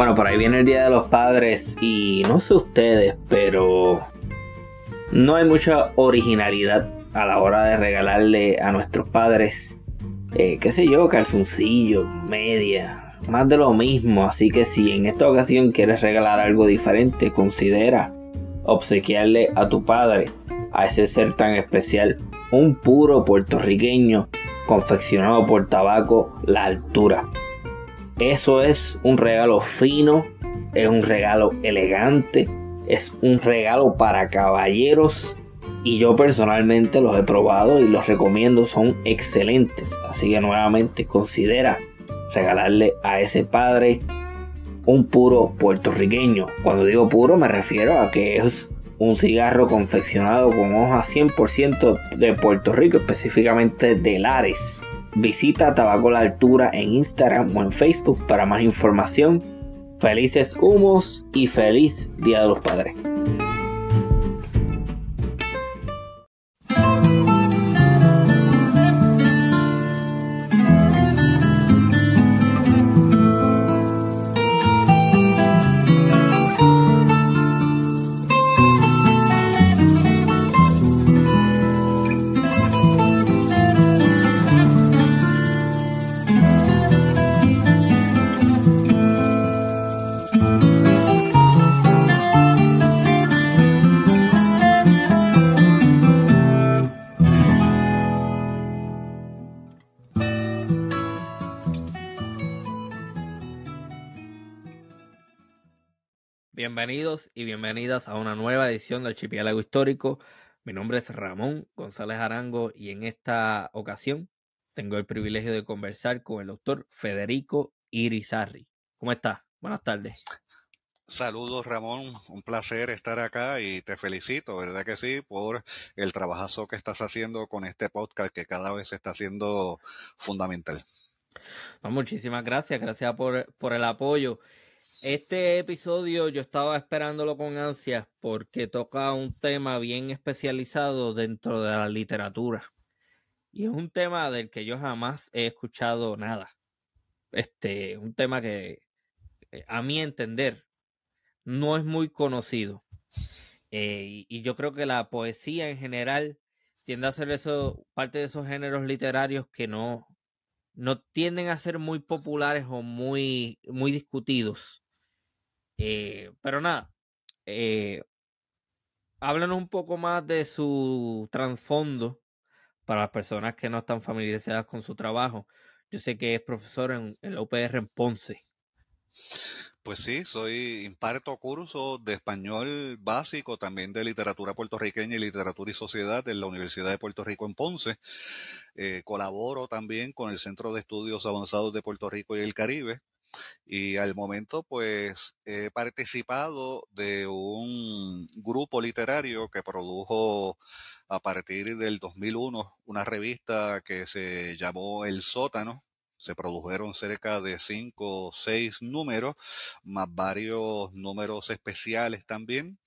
Bueno, por ahí viene el Día de los Padres y no sé ustedes, pero no hay mucha originalidad a la hora de regalarle a nuestros padres, eh, qué sé yo, calzoncillo, media, más de lo mismo. Así que si en esta ocasión quieres regalar algo diferente, considera obsequiarle a tu padre, a ese ser tan especial, un puro puertorriqueño confeccionado por tabaco La Altura. Eso es un regalo fino, es un regalo elegante, es un regalo para caballeros y yo personalmente los he probado y los recomiendo, son excelentes. Así que nuevamente considera regalarle a ese padre un puro puertorriqueño. Cuando digo puro me refiero a que es un cigarro confeccionado con hojas 100% de Puerto Rico, específicamente de Lares. Visita Tabaco La Altura en Instagram o en Facebook para más información. Felices humos y feliz Día de los Padres. Bienvenidos y bienvenidas a una nueva edición del Chipiálago Histórico. Mi nombre es Ramón González Arango y en esta ocasión tengo el privilegio de conversar con el doctor Federico Irizarri. ¿Cómo estás? Buenas tardes. Saludos Ramón, un placer estar acá y te felicito, ¿verdad que sí? Por el trabajazo que estás haciendo con este podcast que cada vez está siendo fundamental. muchísimas gracias, gracias por, por el apoyo. Este episodio yo estaba esperándolo con ansias porque toca un tema bien especializado dentro de la literatura. Y es un tema del que yo jamás he escuchado nada. Este, un tema que eh, a mi entender no es muy conocido. Eh, y, yo creo que la poesía en general tiende a ser eso, parte de esos géneros literarios que no, no tienden a ser muy populares o muy, muy discutidos. Eh, pero nada, eh, háblanos un poco más de su trasfondo para las personas que no están familiarizadas con su trabajo. Yo sé que es profesor en, en la UPR en Ponce. Pues sí, soy imparto cursos de español básico, también de literatura puertorriqueña y literatura y sociedad en la Universidad de Puerto Rico en Ponce. Eh, colaboro también con el Centro de Estudios Avanzados de Puerto Rico y el Caribe. Y al momento, pues, he participado de un grupo literario que produjo a partir del 2001 una revista que se llamó El Sótano, se produjeron cerca de cinco o seis números, más varios números especiales también.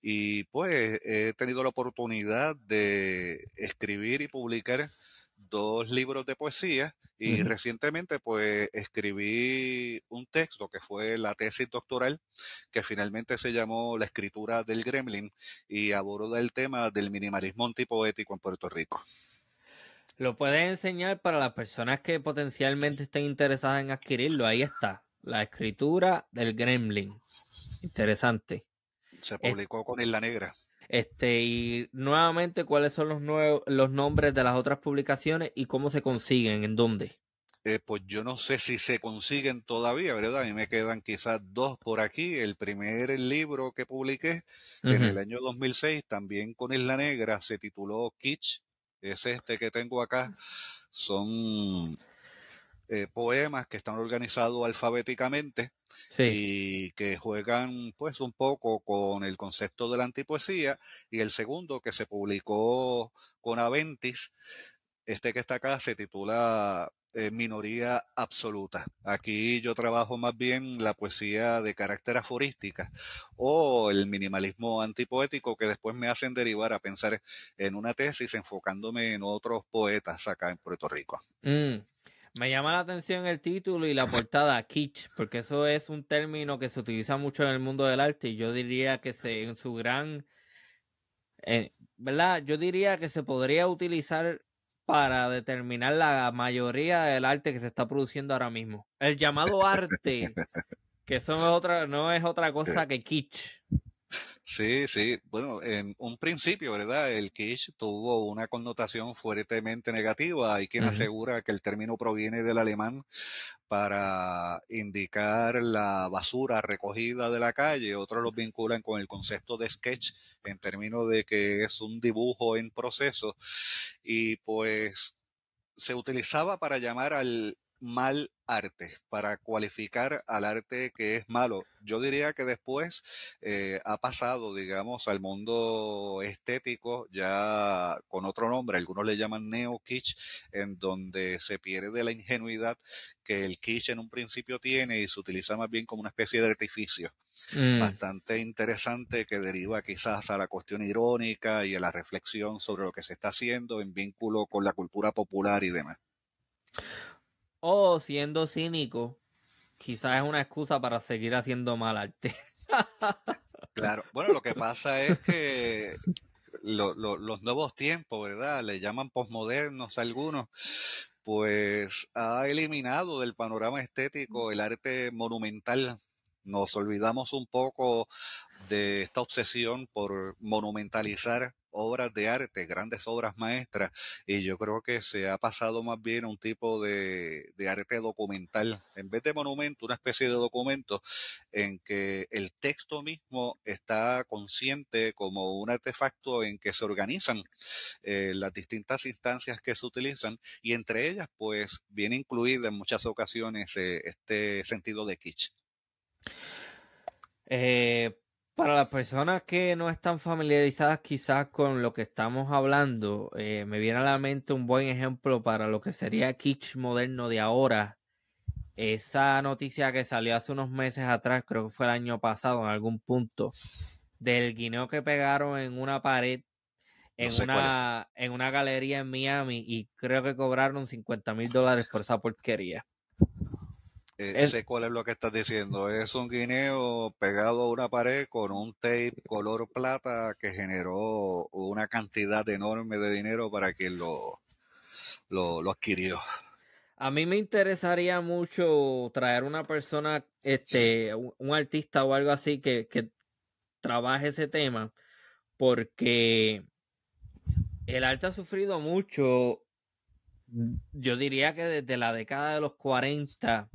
Y pues he tenido la oportunidad de escribir y publicar dos libros de poesía y recientemente pues escribí un texto que fue la tesis doctoral que finalmente se llamó La escritura del gremlin y aborda el tema del minimalismo antipoético en Puerto Rico. Lo puedes enseñar para las personas que potencialmente estén interesadas en adquirirlo. Ahí está, la escritura del Gremlin. Interesante. Se publicó con Isla Negra. Este, y nuevamente, ¿cuáles son los, nuevos, los nombres de las otras publicaciones y cómo se consiguen? ¿En dónde? Eh, pues yo no sé si se consiguen todavía, ¿verdad? A mí me quedan quizás dos por aquí. El primer libro que publiqué en el año 2006, también con Isla Negra, se tituló Kitsch, es este que tengo acá, son eh, poemas que están organizados alfabéticamente y que juegan pues un poco con el concepto de la antipoesía. Y el segundo que se publicó con Aventis, este que está acá se titula eh, minoría absoluta. Aquí yo trabajo más bien la poesía de carácter aforística o el minimalismo antipoético que después me hacen derivar a pensar en una tesis enfocándome en otros poetas acá en Puerto Rico. Mm. Me llama la atención el título y la portada, kitsch, porque eso es un término que se utiliza mucho en el mundo del arte y yo diría que se, en su gran, eh, ¿verdad? Yo diría que se podría utilizar para determinar la mayoría del arte que se está produciendo ahora mismo. El llamado arte, que eso no es otra, no es otra cosa que kitsch. Sí, sí. Bueno, en un principio, ¿verdad? El kitsch tuvo una connotación fuertemente negativa. Hay quien asegura que el término proviene del alemán para indicar la basura recogida de la calle. Otros lo vinculan con el concepto de sketch en términos de que es un dibujo en proceso. Y pues se utilizaba para llamar al mal arte, para cualificar al arte que es malo. Yo diría que después eh, ha pasado, digamos, al mundo estético ya con otro nombre, algunos le llaman neo kitsch, en donde se pierde la ingenuidad que el kitsch en un principio tiene y se utiliza más bien como una especie de artificio. Mm. Bastante interesante que deriva quizás a la cuestión irónica y a la reflexión sobre lo que se está haciendo en vínculo con la cultura popular y demás. O siendo cínico, quizás es una excusa para seguir haciendo mal arte. claro, bueno, lo que pasa es que los nuevos tiempos, ¿verdad? Le llaman posmodernos algunos, pues ha eliminado del panorama estético el arte monumental. Nos olvidamos un poco de esta obsesión por monumentalizar obras de arte, grandes obras maestras, y yo creo que se ha pasado más bien un tipo de, arte documental, en vez de monumento, una especie de documento en que el texto mismo está consciente como un artefacto en que se organizan eh, las distintas instancias que se utilizan y entre ellas pues viene incluida en muchas ocasiones eh, este sentido de kitsch. Eh, para las personas que no están familiarizadas quizás con lo que estamos hablando, eh, me viene a la mente un buen ejemplo para lo que sería kitsch moderno de ahora. Esa noticia que salió hace unos meses atrás, creo que fue el año pasado en algún punto, del guineo que pegaron en una pared en, una, en una galería en Miami y creo que cobraron 50 mil dólares por esa porquería. Eh, sé cuál es lo que estás diciendo. Es un guineo pegado a una pared con un tape color plata que generó una cantidad enorme de dinero para quien lo, lo, adquirió. A mí me interesaría mucho traer una persona, este, un, artista o algo así que, que trabaje ese tema, porque el arte ha sufrido mucho, yo diría que desde la década de los 40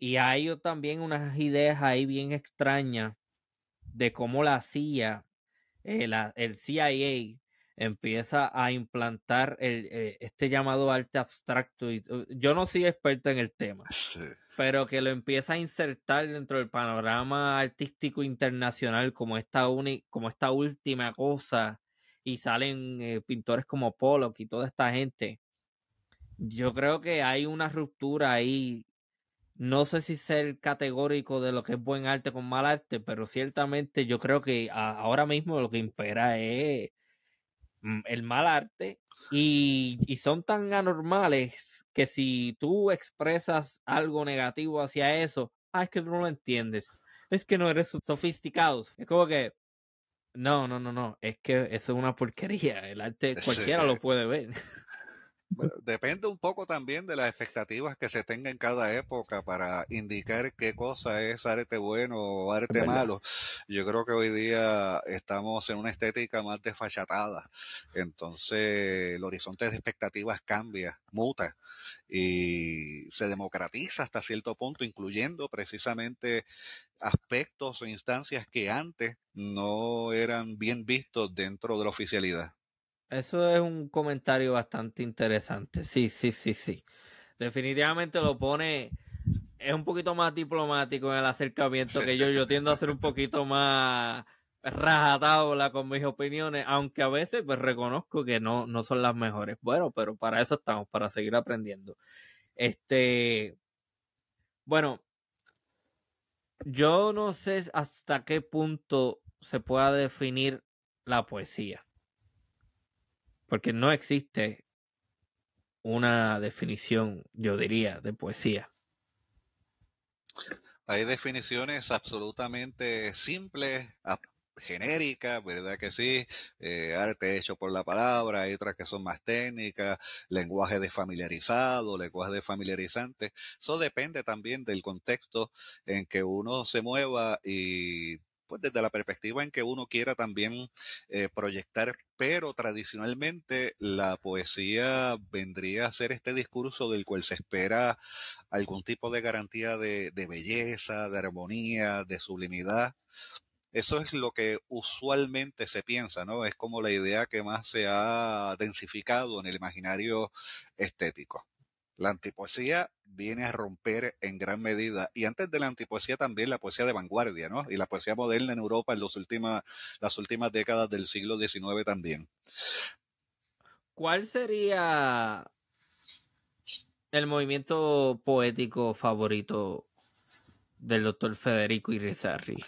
y hay también unas ideas ahí bien extrañas de cómo la CIA, eh, el CIA, empieza a implantar el, eh, este llamado arte abstracto. Y, uh, yo no soy experto en el tema, pero que lo empieza a insertar dentro del panorama artístico internacional como esta, como esta última cosa. Y salen eh, pintores como Pollock y toda esta gente. Yo creo que hay una ruptura ahí no sé si ser categórico de lo que es buen arte con mal arte, pero ciertamente yo creo que ahora mismo lo que impera es mm, el mal arte y, son tan anormales que si tú expresas algo negativo hacia eso, ah, es que tú no lo entiendes, es que no eres sofisticado, es como que no, no, no, no, es que eso es una porquería, el arte cualquiera lo puede ver. Depende un poco también de las expectativas que se tenga en cada época para indicar qué cosa es arte bueno o arte malo. Yo creo que hoy día estamos en una estética más desfachatada. Entonces el horizonte de expectativas cambia, muta y se democratiza hasta cierto punto, incluyendo precisamente aspectos o instancias que antes no eran bien vistos dentro de la oficialidad. Eso es un comentario bastante interesante. Sí, sí, sí, sí. Definitivamente lo pone. Es un poquito más diplomático en el acercamiento que yo. Yo tiendo a ser un poquito más rajatabla con mis opiniones, aunque a veces pues reconozco que no, no son las mejores. Bueno, pero para eso estamos, para seguir aprendiendo. Este. Bueno, yo no sé hasta qué punto se pueda definir la poesía porque no existe una definición, yo diría, de poesía. Hay definiciones absolutamente simples, genéricas, ¿verdad que sí? Eh, arte hecho por la palabra, hay otras que son más técnicas, lenguaje desfamiliarizado, lenguaje desfamiliarizante. Eso depende también del contexto en que uno se mueva y pues desde la perspectiva en que uno quiera también eh, proyectar, pero tradicionalmente la poesía vendría a ser este discurso del cual se espera algún tipo de garantía de, de belleza, de armonía, de sublimidad. Eso es lo que usualmente se piensa, ¿no? Es como la idea que más se ha densificado en el imaginario estético. La antipoesía viene a romper en gran medida, y antes de la antipoesía también la poesía de vanguardia, ¿no? Y la poesía moderna en Europa en los últimas, las últimas décadas del siglo XIX también. ¿Cuál sería el movimiento poético favorito del doctor Federico Irizarry?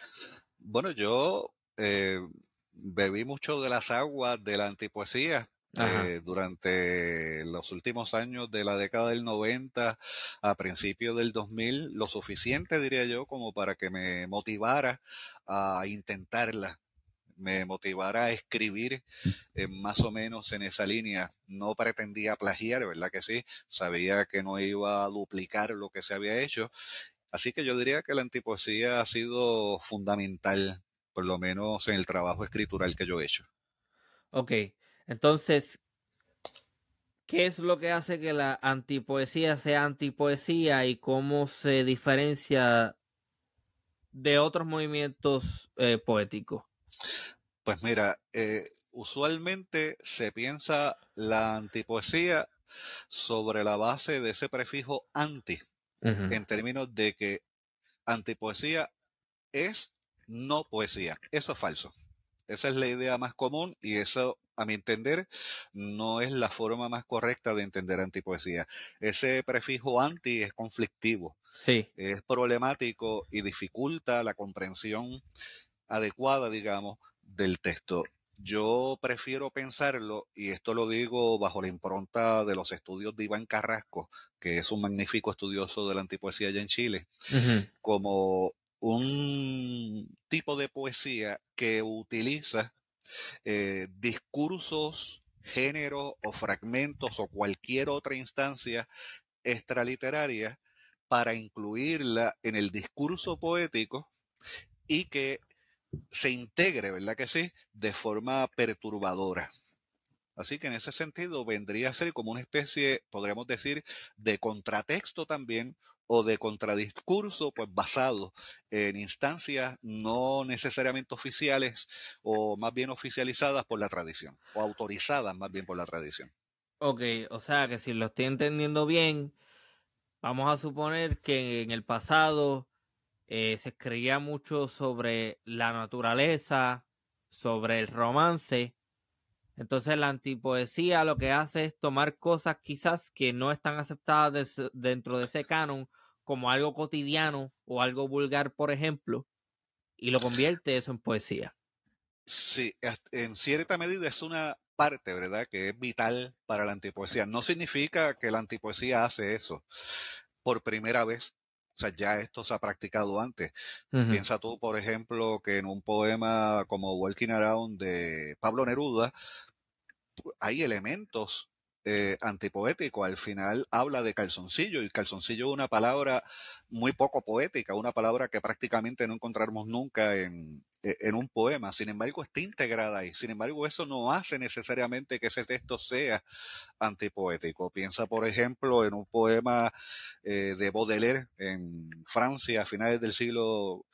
Bueno, yo eh, bebí mucho de las aguas de la antipoesía eh, durante los últimos años de la década del 90 a principios del 2000, lo suficiente, diría yo, como para que me motivara a intentarla me motivara a escribir eh, más o menos en esa línea. No pretendía plagiar, ¿verdad que sí? Sabía que no iba a duplicar lo que se había hecho. Así que yo diría que la antipoesía ha sido fundamental, por lo menos en el trabajo escritural que yo he hecho. Ok, entonces, ¿qué es lo que hace que la antipoesía sea antipoesía y cómo se diferencia de otros movimientos eh, poéticos? Pues mira, eh, usualmente se piensa la antipoesía sobre la base de ese prefijo anti, en términos de que antipoesía es no poesía. Eso es falso. Esa es la idea más común y eso a mi entender, no es la forma más correcta de entender antipoesía. Ese prefijo anti es conflictivo, sí. es problemático y dificulta la comprensión adecuada, digamos, del texto. Yo prefiero pensarlo, y esto lo digo bajo la impronta de los estudios de Iván Carrasco, que es un magnífico estudioso de la antipoesía allá en Chile, como un tipo de poesía que utiliza eh, discursos, géneros o fragmentos o cualquier otra instancia extraliteraria para incluirla en el discurso poético y que se integre, ¿verdad que sí?, de forma perturbadora. Así que en ese sentido vendría a ser como una especie, podríamos decir, de contratexto también o de contradiscurso, pues basado en instancias no necesariamente oficiales o más bien oficializadas por la tradición o autorizadas más bien por la tradición. Ok, o sea que si lo estoy entendiendo bien, vamos a suponer que en el pasado eh, se escribía mucho sobre la naturaleza, sobre el romance. Entonces la antipoesía lo que hace es tomar cosas quizás que no están aceptadas dentro de ese canon como algo cotidiano o algo vulgar, por ejemplo, y lo convierte eso en poesía. Sí, en cierta medida es una parte, ¿verdad?, que es vital para la antipoesía. No significa que la antipoesía hace eso por primera vez. O sea, ya esto se ha practicado antes. Piensa tú, por ejemplo, que en un poema como Walking Around de Pablo Neruda, hay elementos eh, antipoético. Al final habla de calzoncillo y calzoncillo es una palabra muy poco poética, una palabra que prácticamente no encontramos nunca en, e, en un poema. Sin embargo, está integrada ahí. Sin embargo, eso no hace necesariamente que ese texto sea antipoético. Piensa, por ejemplo, en un poema eh, de Baudelaire en Francia a finales del siglo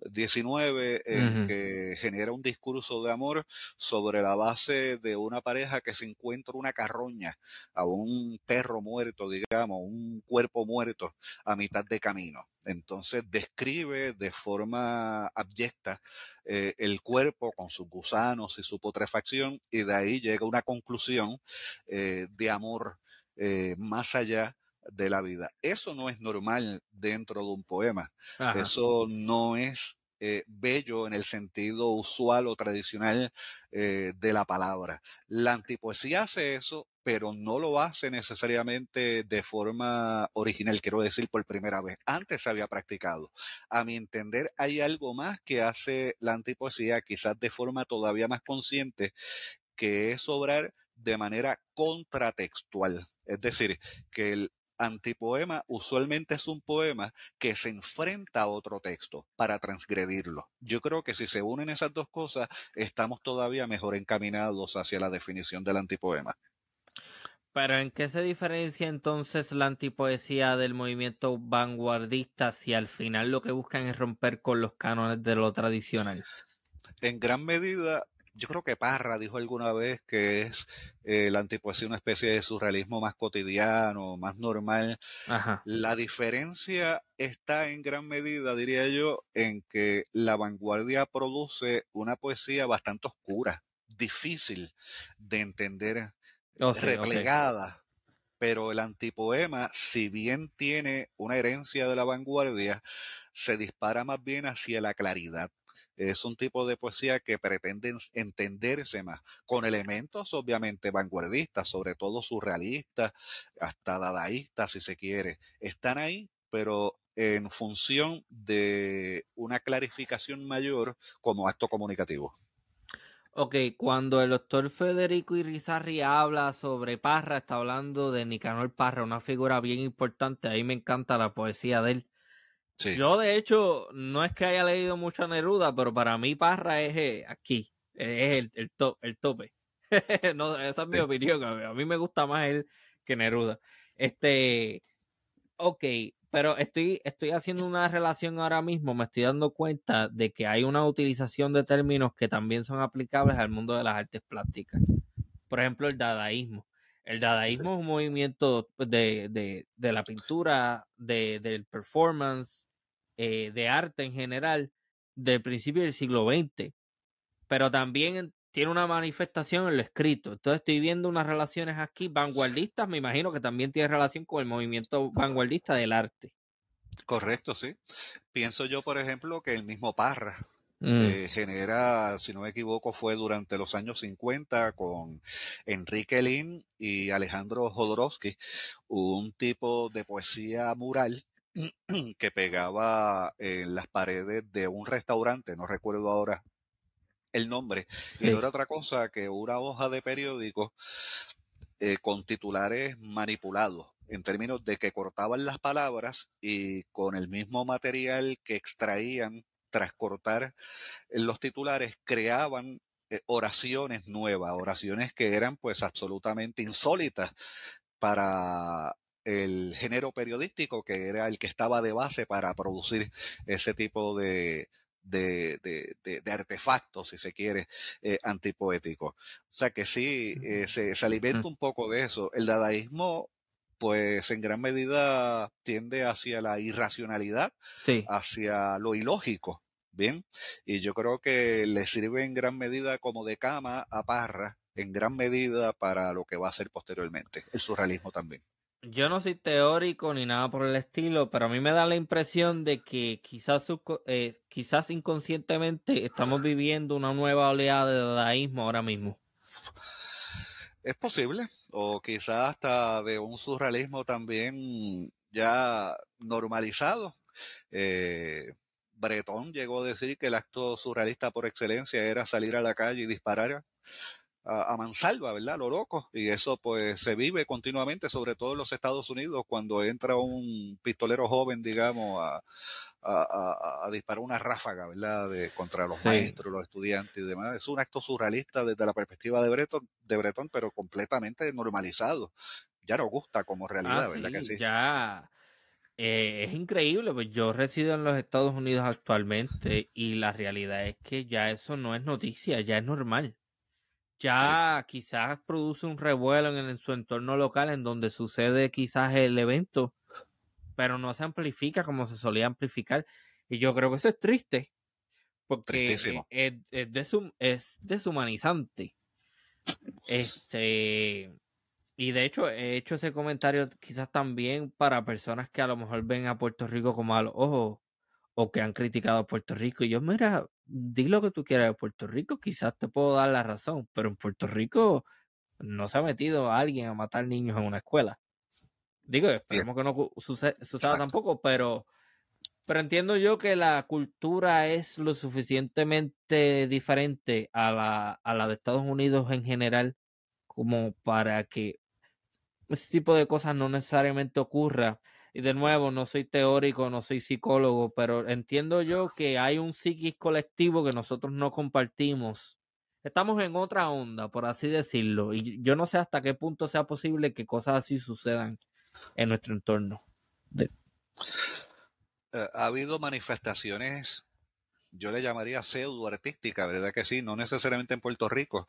19 en que genera un discurso de amor sobre la base de una pareja que se encuentra una carroña a un perro muerto, digamos, un cuerpo muerto a mitad de camino. Entonces describe de forma abyecta eh, el cuerpo con sus gusanos y su putrefacción y de ahí llega una conclusión eh, de amor eh, más allá de la vida. Eso no es normal dentro de un poema. Eso no es eh, bello en el sentido usual o tradicional eh, de la palabra. La antipoesía hace eso, pero no lo hace necesariamente de forma original, quiero decir, por primera vez. Antes se había practicado. A mi entender, hay algo más que hace la antipoesía, quizás de forma todavía más consciente, que es obrar de manera contratextual. Es decir, que el antipoema usualmente es un poema que se enfrenta a otro texto para transgredirlo. Yo creo que si se unen esas dos cosas, estamos todavía mejor encaminados hacia la definición del antipoema. Pero ¿en qué se diferencia entonces la antipoesía del movimiento vanguardista si al final lo que buscan es romper con los cánones de lo tradicional? En gran medida yo creo que Parra dijo alguna vez que es eh, la antipoesía una especie de surrealismo más cotidiano, más normal. La diferencia está en gran medida, diría yo, en que la vanguardia produce una poesía bastante oscura, difícil de entender, oh, replegada. Pero el antipoema, si bien tiene una herencia de la vanguardia, se dispara más bien hacia la claridad es un tipo de poesía que pretende entenderse más, con elementos obviamente vanguardistas, sobre todo surrealistas, hasta dadaístas si se quiere. Están ahí, pero en función de una clarificación mayor como acto comunicativo. Ok, cuando el doctor Federico Irizarri habla sobre Parra, está hablando de Nicanor Parra, una figura bien importante. Ahí me encanta la poesía de él. Yo, de hecho, no es que haya leído mucho a Neruda, pero para mí Parra es eh, aquí, es el, el, el tope. no, esa es mi opinión. A mí me gusta más él que Neruda. Este, ok, pero estoy, estoy haciendo una relación ahora mismo, me estoy dando cuenta de que hay una utilización de términos que también son aplicables al mundo de las artes plásticas. Por ejemplo, el dadaísmo. El dadaísmo es un movimiento de, de, de la pintura, de, del performance, eh, de arte en general del principio del siglo XX, pero también tiene una manifestación en lo escrito. Entonces estoy viendo unas relaciones aquí vanguardistas, me imagino que también tiene relación con el movimiento vanguardista del arte. Correcto, sí. Pienso yo, por ejemplo, que el mismo Parra mm. eh, genera, si no me equivoco, fue durante los años 50 con Enrique Lin y Alejandro Jodorowsky, un tipo de poesía mural que pegaba en las paredes de un restaurante, no recuerdo ahora el nombre, y no era otra cosa que una hoja de periódico eh, con titulares manipulados, en términos de que cortaban las palabras y con el mismo material que extraían tras cortar los titulares, creaban eh, oraciones nuevas, oraciones que eran pues absolutamente insólitas para el género periodístico que era el que estaba de base para producir ese tipo de, de, de, artefactos, si se quiere, eh, antipoéticos. O sea que sí, eh, se, se, alimenta un poco de eso. El dadaísmo, pues en gran medida tiende hacia la irracionalidad, hacia lo ilógico. Bien, y yo creo que le sirve en gran medida como de cama a Parra, en gran medida para lo que va a ser posteriormente, el surrealismo también. Yo no soy teórico ni nada por el estilo, pero a mí me da la impresión de que quizás, eh, quizás inconscientemente estamos viviendo una nueva oleada de dadaísmo ahora mismo. Es posible, o quizás hasta de un surrealismo también ya normalizado. Eh, Bretón llegó a decir que el acto surrealista por excelencia era salir a la calle y disparar a, mansalva, ¿verdad? Lo loco. Y eso pues se vive continuamente, sobre todo en los Estados Unidos, cuando entra un pistolero joven, digamos, a, disparar una ráfaga, ¿verdad? De, contra los maestros, los estudiantes y demás. Es un acto surrealista desde la perspectiva de Breton, de Breton pero completamente normalizado. Ya nos gusta como realidad, ah, ¿verdad que sí? Ya. Eh, es increíble, pues yo resido en los Estados Unidos actualmente y la realidad es que ya eso no es noticia, ya es normal ya quizás produce un revuelo en, su entorno local en donde sucede quizás el evento, pero no se amplifica como se solía amplificar. Y yo creo que eso es triste, porque es, es, deshumanizante. Este, y de hecho, he hecho ese comentario quizás también para personas que a lo mejor ven a Puerto Rico como a los ojos o que han criticado a Puerto Rico. Y yo, mira, di lo que tú quieras de Puerto Rico, quizás te puedo dar la razón, pero en Puerto Rico no se ha metido a alguien a matar niños en una escuela. Digo, esperemos que no suceda tampoco, pero, pero entiendo yo que la cultura es lo suficientemente diferente a la, a la de Estados Unidos en general como para que ese tipo de cosas no necesariamente ocurra y de nuevo, no soy teórico, no soy psicólogo, pero entiendo yo que hay un psiquis colectivo que nosotros no compartimos. Estamos en otra onda, por así decirlo, y yo no sé hasta qué punto sea posible que cosas así sucedan en nuestro entorno. Eh, ha habido manifestaciones yo le llamaría pseudo artística, ¿verdad que sí? No necesariamente en Puerto Rico.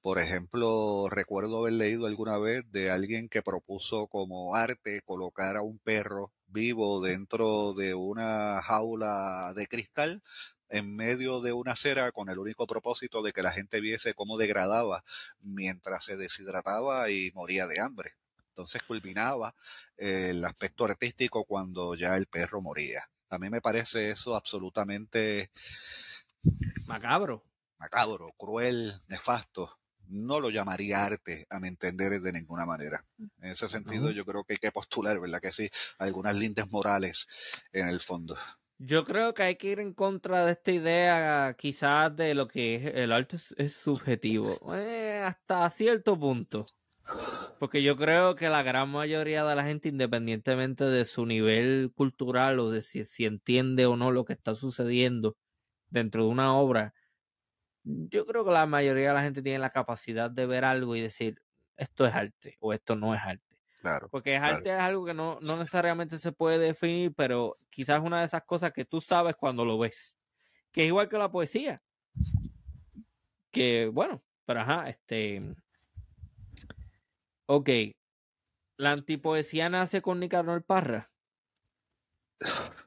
Por ejemplo, recuerdo haber leído alguna vez de alguien que propuso como arte colocar a un perro vivo dentro de una jaula de cristal en medio de una acera con el único propósito de que la gente viese cómo degradaba mientras se deshidrataba y moría de hambre. Entonces culminaba el aspecto artístico cuando ya el perro moría. A mí me parece eso absolutamente macabro. Macabro, cruel, nefasto. No lo llamaría arte, a mi entender, de ninguna manera. En ese sentido, yo creo que hay que postular, ¿verdad? Que sí, algunas lindes morales en el fondo. Yo creo que hay que ir en contra de esta idea, quizás, de lo que es el arte es, subjetivo, eh, hasta cierto punto. Porque yo creo que la gran mayoría de la gente, independientemente de su nivel cultural o de si, si entiende o no lo que está sucediendo dentro de una obra, yo creo que la mayoría de la gente tiene la capacidad de ver algo y decir, esto es arte o esto no es arte. Claro, Porque arte es algo que no, no necesariamente se puede definir, pero quizás es una de esas cosas que tú sabes cuando lo ves. Que es igual que la poesía. Que, bueno, pero ajá, este Ok. ¿La antipoesía nace con Nicanor Parra?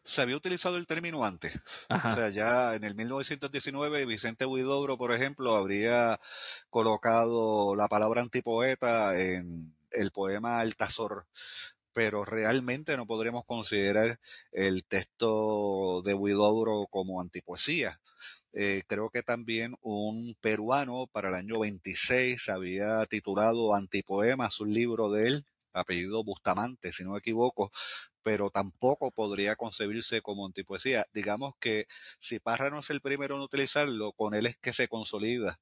Se había utilizado el término antes. O sea, ya en el 1919 Vicente Huidobro, por ejemplo, habría colocado la palabra antipoeta en el poema Altazor, pero realmente no podríamos considerar el texto de Huidobro como antipoesía. Eh, creo que también un peruano para el año 26 había titulado Antipoemas, un libro de él, apellido Bustamante, si no me equivoco, pero tampoco podría concebirse como antipoesía. Digamos que si Parra no es el primero en utilizarlo, con él es que se consolida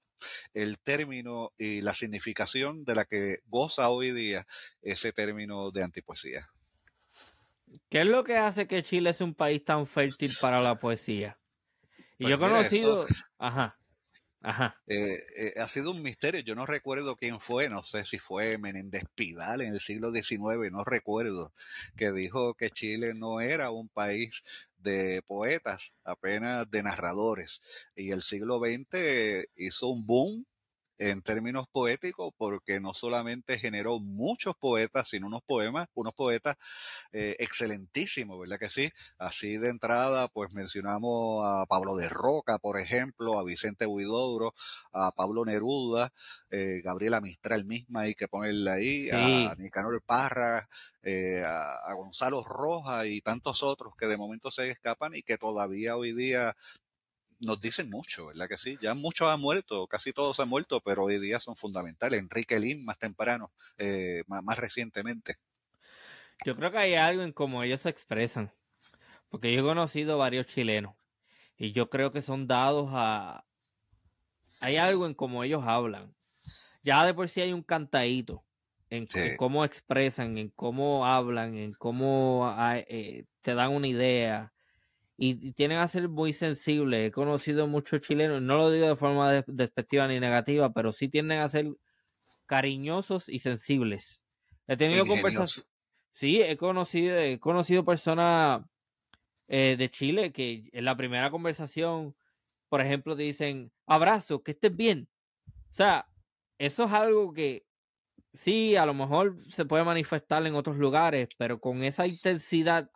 el término y la significación de la que goza hoy día ese término de antipoesía. ¿Qué es lo que hace que Chile sea un país tan fértil para la poesía? Y yo he pues conocido, ajá, ajá. Eh, eh, ha sido un misterio. Yo no recuerdo quién fue, no sé si fue Menéndez Pidal en el siglo XIX, no recuerdo, que dijo que Chile no era un país de poetas, apenas de narradores. Y el siglo XX hizo un boom en términos poéticos, porque no solamente generó muchos poetas, sino unos poemas, unos poetas eh, excelentísimos, ¿verdad que sí? Así de entrada, pues mencionamos a Pablo de Roca, por ejemplo, a Vicente Huidobro, a Pablo Neruda, eh, Gabriela Mistral misma, hay que ponerle ahí, a Nicanor Parra, eh, a, a, Gonzalo Roja y tantos otros que de momento se escapan y que todavía hoy día nos dicen mucho, ¿verdad que sí? Ya muchos han muerto, casi todos han muerto, pero hoy día son fundamentales. Enrique Lin más temprano, eh, más, recientemente. Yo creo que hay algo en cómo ellos se expresan, porque yo he conocido varios chilenos y yo creo que son dados a... Hay algo en cómo ellos hablan. Ya de por sí hay un cantadito en, cómo expresan, en cómo hablan, en cómo eh, te dan una idea y, tienen a ser muy sensibles. He conocido muchos chilenos, no lo digo de forma despectiva ni negativa, pero sí tienden a ser cariñosos y sensibles. He tenido conversaciones. Sí, he conocido, he conocido personas eh, de Chile que en la primera conversación, por ejemplo, dicen abrazo, que estés bien. O sea, eso es algo que sí, a lo mejor se puede manifestar en otros lugares, pero con esa intensidad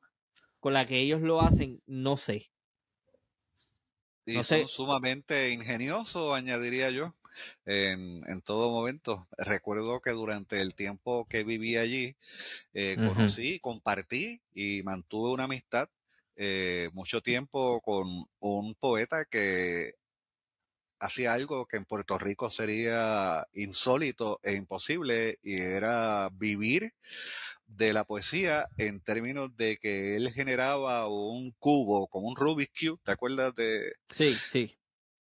con la que ellos lo hacen, no sé. Y son sumamente ingeniosos, añadiría yo, en, en, todo momento. Recuerdo que durante el tiempo que viví allí, eh, conocí, compartí y mantuve una amistad eh, mucho tiempo con un poeta que hacía algo que en Puerto Rico sería insólito e imposible y era vivir de la poesía en términos de que él generaba un cubo como un Rubik's Cube, ¿te acuerdas de? Sí, sí.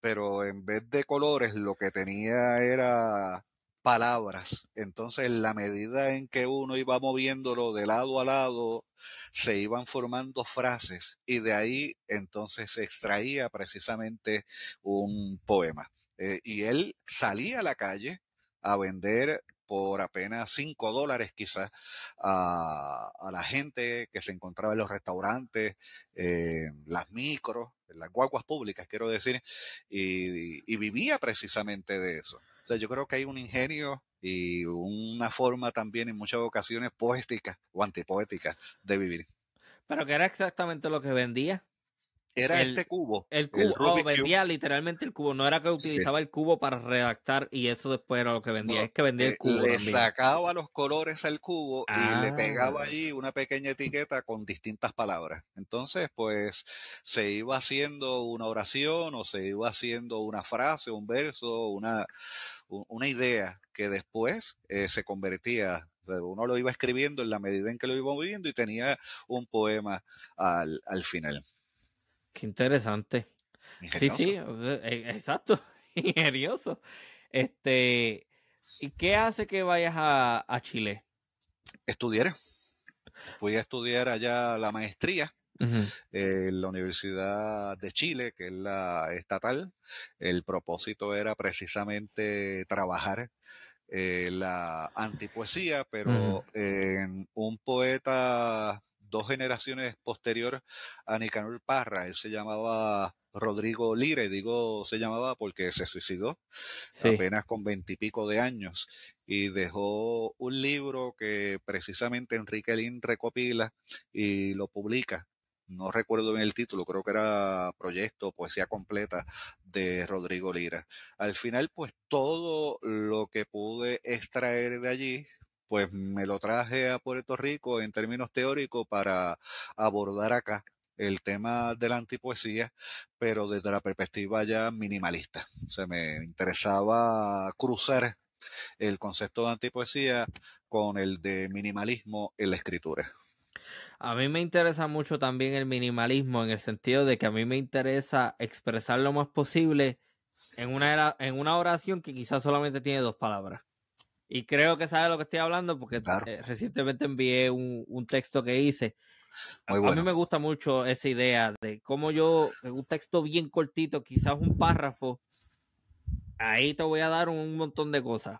Pero en vez de colores lo que tenía era palabras. Entonces, la medida en que uno iba moviéndolo de lado a lado, se iban formando frases y de ahí entonces se extraía precisamente un poema. Eh, y él salía a la calle a vender por apenas 5 dólares quizás a, la gente que se encontraba en los restaurantes, en las micros, en las guaguas públicas, quiero decir, y vivía precisamente de eso. O sea, yo creo que hay un ingenio y una forma también en muchas ocasiones poética o antipoética de vivir. Pero que era exactamente lo que vendía. Era este cubo. El cubo, oh, vendía literalmente el cubo. No era que utilizaba el cubo para redactar y eso después era lo que vendía. es que vendía el eh, cubo. Le sacaba los colores al cubo y le pegaba ah. allí una pequeña etiqueta con distintas palabras. Entonces, pues se iba haciendo una oración o se iba haciendo una frase, un verso, una, una idea que después eh, se convertía uno lo iba escribiendo en la medida en que lo iba moviendo y tenía un poema al, al final. Qué interesante. Sí, sí, e, exacto, ingenioso. Este, ¿y qué hace que vayas a, Chile? Estudiar. Fui a estudiar allá la maestría en la Universidad de Chile, que es la estatal. El propósito era precisamente trabajar eh, la antipoesía, pero en un poeta dos generaciones posterior a Nicanor Parra. Él se llamaba Rodrigo Lira, y digo se llamaba porque se suicidó apenas con veintipico de años y dejó un libro que precisamente Enrique Lin recopila y lo publica. No recuerdo bien el título, creo que era Proyecto Poesía Completa de Rodrigo Lira. Al final, pues todo lo que pude extraer de allí pues me lo traje a Puerto Rico en términos teóricos para abordar acá el tema de la antipoesía, pero desde la perspectiva ya minimalista. O sea, me interesaba cruzar el concepto de antipoesía con el de minimalismo en la escritura. A mí me interesa mucho también el minimalismo en el sentido de que a mí me interesa expresar lo más posible en una, en una oración que quizás solamente tiene dos palabras. Y creo que sabe lo que estoy hablando porque eh, recientemente envié un, texto que hice. A mí me gusta mucho esa idea de cómo yo, un texto bien cortito, quizás un párrafo, ahí te voy a dar un montón de cosas.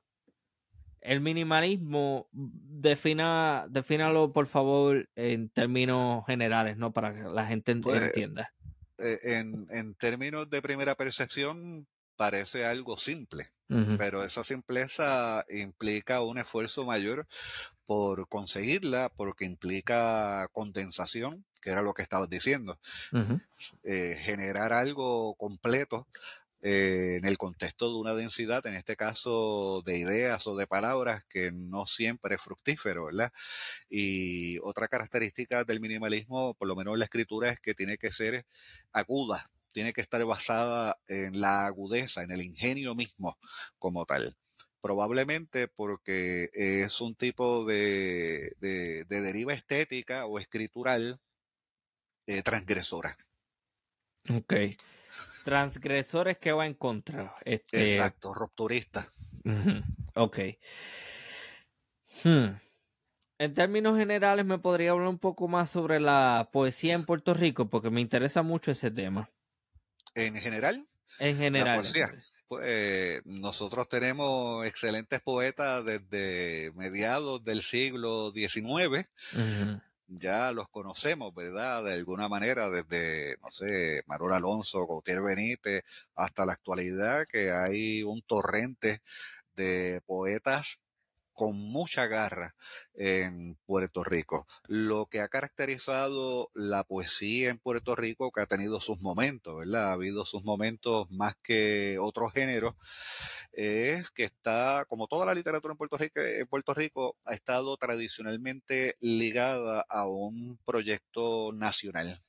El minimalismo, defina, defínalo por favor en términos generales, ¿no? Para que la gente pues, entienda. Eh, en, en términos de primera percepción, parece algo simple, pero esa simpleza implica un esfuerzo mayor por conseguirla, porque implica condensación, que era lo que estabas diciendo, eh, generar algo completo eh, en el contexto de una densidad, en este caso de ideas o de palabras, que no siempre es fructífero, ¿verdad? Y otra característica del minimalismo, por lo menos en la escritura, es que tiene que ser aguda, tiene que estar basada en la agudeza, en el ingenio mismo como tal. Probablemente porque es un tipo de, deriva estética o escritural eh, transgresora. Ok. Transgresores que va en contra. Este... Exacto, rupturista. Ok. Hmm. En términos generales, ¿me podría hablar un poco más sobre la poesía en Puerto Rico? Porque me interesa mucho ese tema en general. En general. Pues nosotros tenemos excelentes poetas desde mediados del siglo XIX. Ya los conocemos, ¿verdad? De alguna manera, desde, no sé, Manuel Alonso, Gautier Benítez, hasta la actualidad, que hay un torrente de poetas con mucha garra en Puerto Rico. Lo que ha caracterizado la poesía en Puerto Rico, que ha tenido sus momentos, ¿verdad? Ha habido sus momentos más que otros géneros, es que está, como toda la literatura en Puerto Rico, en Puerto Rico ha estado tradicionalmente ligada a un proyecto nacional.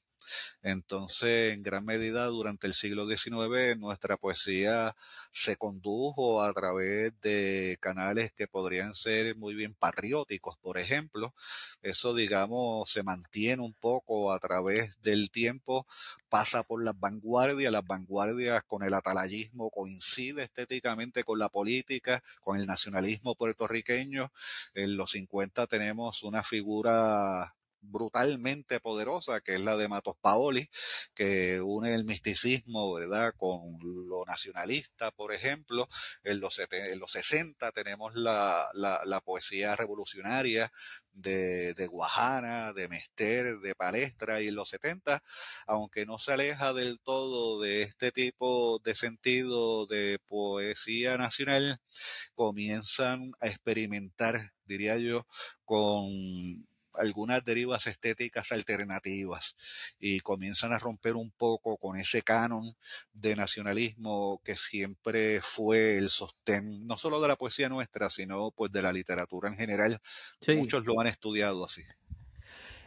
Entonces, en gran medida, durante el siglo XIX, nuestra poesía se condujo a través de canales que podrían ser muy bien patrióticos, por ejemplo. Eso, digamos, se mantiene un poco a través del tiempo, pasa por las vanguardias, las vanguardias con el atalayismo coincide estéticamente con la política, con el nacionalismo puertorriqueño. En los 50 tenemos una figura brutalmente poderosa, que es la de Matos Paoli, que une el misticismo, ¿verdad?, con lo nacionalista, por ejemplo. En los, en los 60 tenemos la, la, poesía revolucionaria de, de Guajana, de Mester, de Palestra, y en los 70, aunque no se aleja del todo de este tipo de sentido de poesía nacional, comienzan a experimentar, diría yo, con algunas derivas estéticas alternativas y comienzan a romper un poco con ese canon de nacionalismo que siempre fue el sostén, no solo de la poesía nuestra, sino pues de la literatura en general. Muchos lo han estudiado así.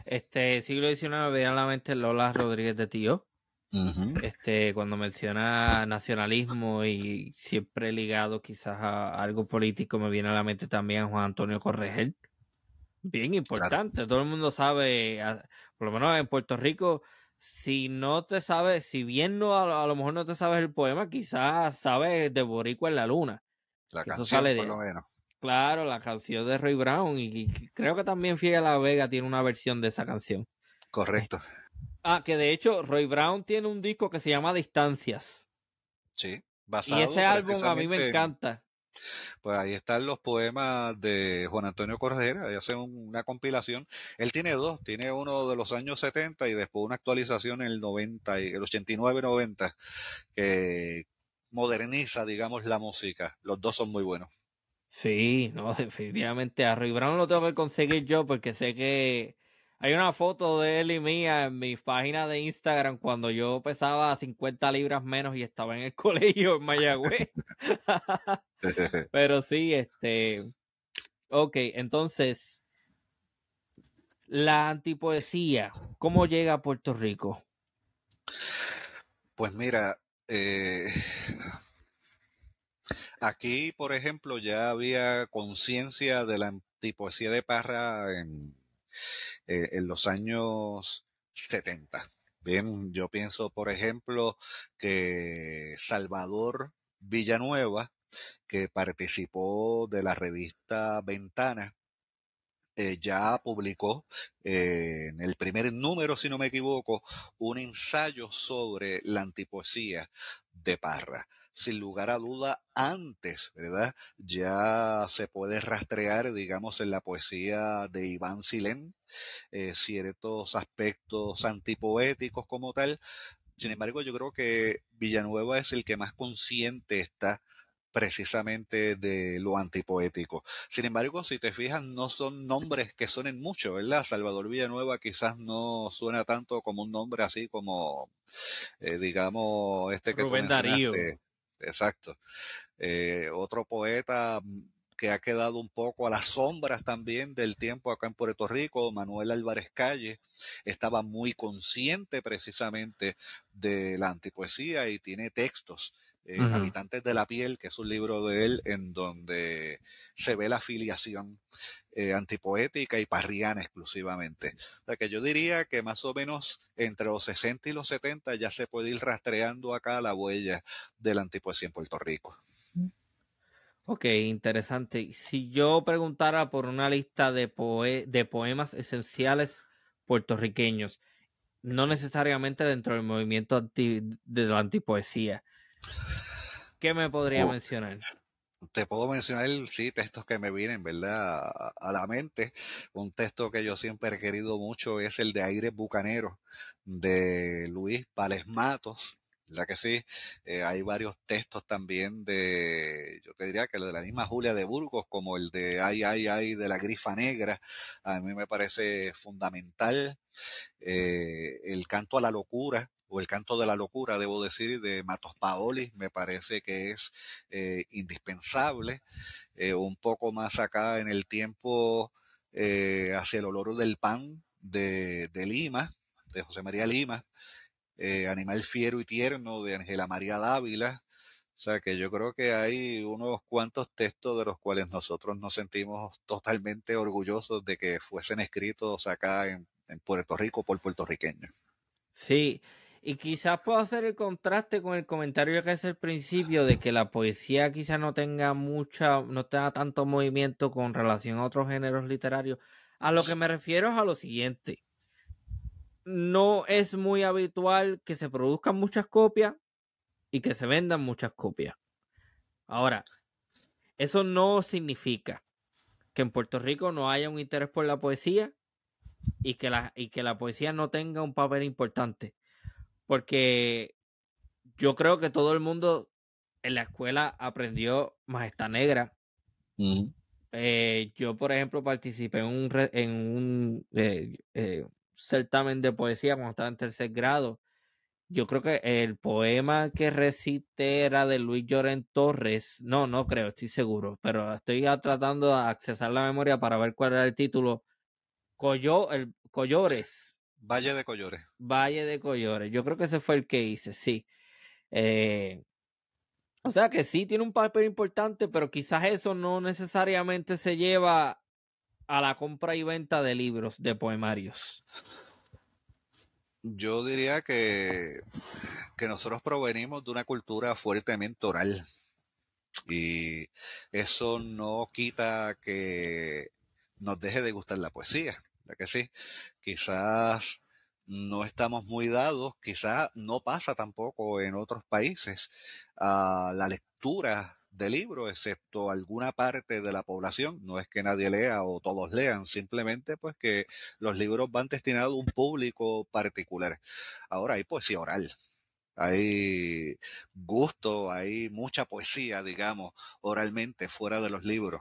Este siglo XIX viene a la mente Lola Rodríguez de Tío. Este, cuando menciona nacionalismo y siempre ligado quizás a algo político, me viene a la mente también Juan Antonio Corregel bien importante. Todo el mundo sabe, por lo menos en Puerto Rico, si no te sabes, si bien no a, lo mejor no te sabes el poema, quizás sabes de Boricua en la Luna. La canción, por lo menos. Claro, la canción de Roy Brown. Y, creo que también Fiel La Vega tiene una versión de esa canción. Correcto. Ah, que de hecho Roy Brown tiene un disco que se llama Distancias. Sí, basado Y ese álbum a mí me encanta. Pues ahí están los poemas de Juan Antonio Corredera, hace una compilación. Él tiene dos, tiene uno de los años 70 y después una actualización en el 90, el 89-90, que moderniza, digamos, la música. Los dos son muy buenos. Sí, no, definitivamente a Brown lo tengo que conseguir yo porque sé que hay una foto de él y mía en mi página de Instagram cuando yo pesaba 50 libras menos y estaba en el colegio en Mayagüez. Pero sí, este. Ok, entonces. La antipoesía, ¿cómo llega a Puerto Rico? Pues mira, eh, aquí, por ejemplo, ya había conciencia de la antipoesía de Parra en eh, en los años 70. Bien, yo pienso, por ejemplo, que Salvador Villanueva, que participó de la revista Ventana, eh, ya publicó eh, en el primer número, si no me equivoco, un ensayo sobre la antipoesía de Parra. Sin lugar a duda, antes, ¿verdad? Ya se puede rastrear, digamos, en la poesía de Iván Silén, eh, ciertos aspectos antipoéticos como tal. Sin embargo, yo creo que Villanueva es el que más consciente está precisamente de lo antipoético. Sin embargo, si te fijas, no son nombres que suenen mucho, ¿verdad? Salvador Villanueva quizás no suena tanto como un nombre así como, eh, digamos, este que Rubén Darío. Exacto. Eh, otro poeta que ha quedado un poco a las sombras también del tiempo acá en Puerto Rico, Manuel Álvarez Calle, estaba muy consciente precisamente de la antipoesía y tiene textos eh, Habitantes de la Piel, que es un libro de él en donde se ve la afiliación eh, antipoética y parriana exclusivamente. O sea que yo diría que más o menos entre los 60 y los 70 ya se puede ir rastreando acá la huella de la antipoesía en Puerto Rico. Ok, interesante. Si yo preguntara por una lista de, de poemas esenciales puertorriqueños, no necesariamente dentro del movimiento de la antipoesía, ¿Qué me podría mencionar? Te puedo mencionar, sí, textos que me vienen, ¿verdad? A, la mente. Un texto que yo siempre he querido mucho es el de Aire Bucanero, de Luis Pales Matos. ¿Verdad que sí? Eh, hay varios textos también de, yo te diría que el de la misma Julia de Burgos, como el de Ay, ay, ay, de la grifa negra, a mí me parece fundamental. Eh, el canto a la locura, o el canto de la locura, debo decir, de Matos Paoli, me parece que es eh, indispensable. Eh, un poco más acá en el tiempo, eh, hacia el olor del pan de, de Lima, de José María Lima, Animal Fiero y Tierno de Ángela María Dávila. O sea que yo creo que hay unos cuantos textos de los cuales nosotros nos sentimos totalmente orgullosos de que fuesen escritos acá en, en Puerto Rico por puertorriqueños. Sí, y quizás puedo hacer el contraste con el comentario que hace al principio de que la poesía quizás no tenga mucha, no tenga tanto movimiento con relación a otros géneros literarios. A lo que me refiero es a lo siguiente. No es muy habitual que se produzcan muchas copias y que se vendan muchas copias. Ahora, eso no significa que en Puerto Rico no haya un interés por la poesía y que la, y que la poesía no tenga un papel importante. Porque yo creo que todo el mundo en la escuela aprendió Majestad Negra. Mm. Eh, yo, por ejemplo, participé en un, re- en un eh, eh, certamen de poesía cuando estaba en tercer grado. Yo creo que el poema que recité era de Luis Llorén Torres. No, no creo, estoy seguro. Pero estoy tratando de accesar la memoria para ver cuál era el título. Coyo, el, Collores. Valle de Collores. Valle de Collores. Yo creo que ese fue el que hice, sí. Eh, o sea que sí tiene un papel importante, pero quizás eso no necesariamente se lleva a la compra y venta de libros, de poemarios. Yo diría que, que nosotros provenimos de una cultura fuertemente oral y eso no quita que nos deje de gustar la poesía, ¿verdad que sí? Quizás no estamos muy dados, quizás no pasa tampoco en otros países a la lectura de libros, excepto alguna parte de la población. No es que nadie lea o todos lean, simplemente pues que los libros van destinados a un público particular. Ahora hay poesía oral. Hay gusto, hay mucha poesía, digamos, oralmente fuera de los libros.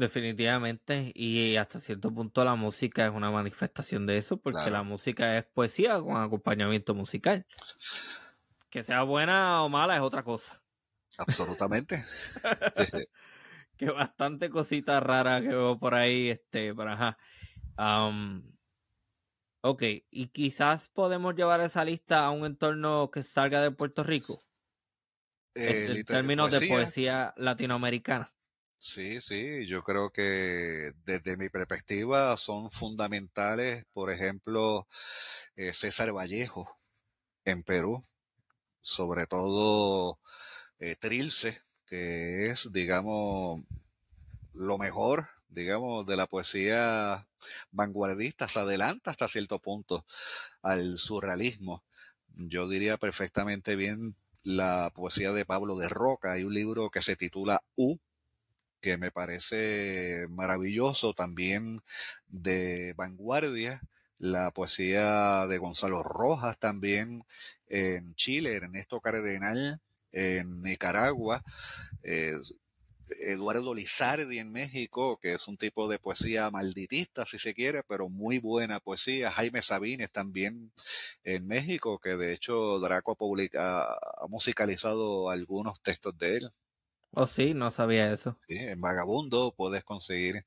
Definitivamente, y hasta cierto punto la música es una manifestación de eso, porque Claro. la música es poesía con acompañamiento musical. Que sea buena o mala es otra cosa. Absolutamente. que bastante cositas raras que veo por ahí, este, pero ajá. Am, ok, y quizás podemos llevar esa lista a un entorno que salga de Puerto Rico, Eh, en términos de poesía latinoamericana. Sí, sí, yo creo que desde mi perspectiva son fundamentales, por ejemplo, eh, César Vallejo en Perú, sobre todo eh, Trilce, que es, digamos, lo mejor, digamos, de la poesía vanguardista, se adelanta hasta cierto punto al surrealismo. Yo diría perfectamente bien la poesía de Pablo de Roca. Hay un libro que se titula U, que me parece maravilloso, también de vanguardia. La poesía de Gonzalo Rojas también en Chile, Ernesto Cardenal en Nicaragua, eh, Eduardo Lizardi en México, que es un tipo de poesía malditista, si se quiere, pero muy buena poesía. Jaime Sabines también en México, que de hecho Draco publica, ha musicalizado algunos textos de él. Oh, sí, no sabía eso. ¿sí? En Vagabundo puedes conseguir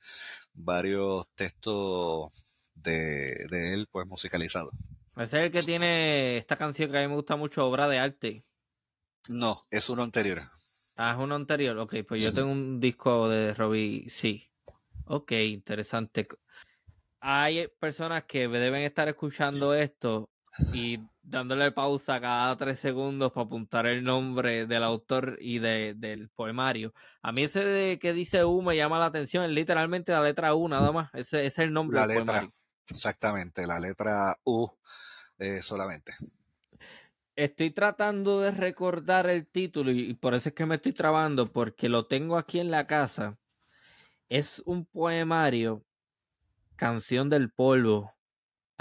varios textos de, de él, pues musicalizados. Ese es el que tiene esta canción que a mí me gusta mucho, obra de arte. No, es uno anterior. Ah, es uno anterior. Ok, pues yo tengo un disco de Robbie, sí. Ok, interesante. Hay personas que deben estar escuchando esto y dándole pausa cada tres segundos para apuntar el nombre del autor y de, del poemario. A mí ese de que dice U me llama la atención, es literalmente la letra U nada más. Ese, ese es el nombre La del letra, poemario. exactamente, la letra U eh, solamente. Estoy tratando de recordar el título y, y por eso es que me estoy trabando, porque lo tengo aquí en la casa. Es un poemario, Canción del Polvo,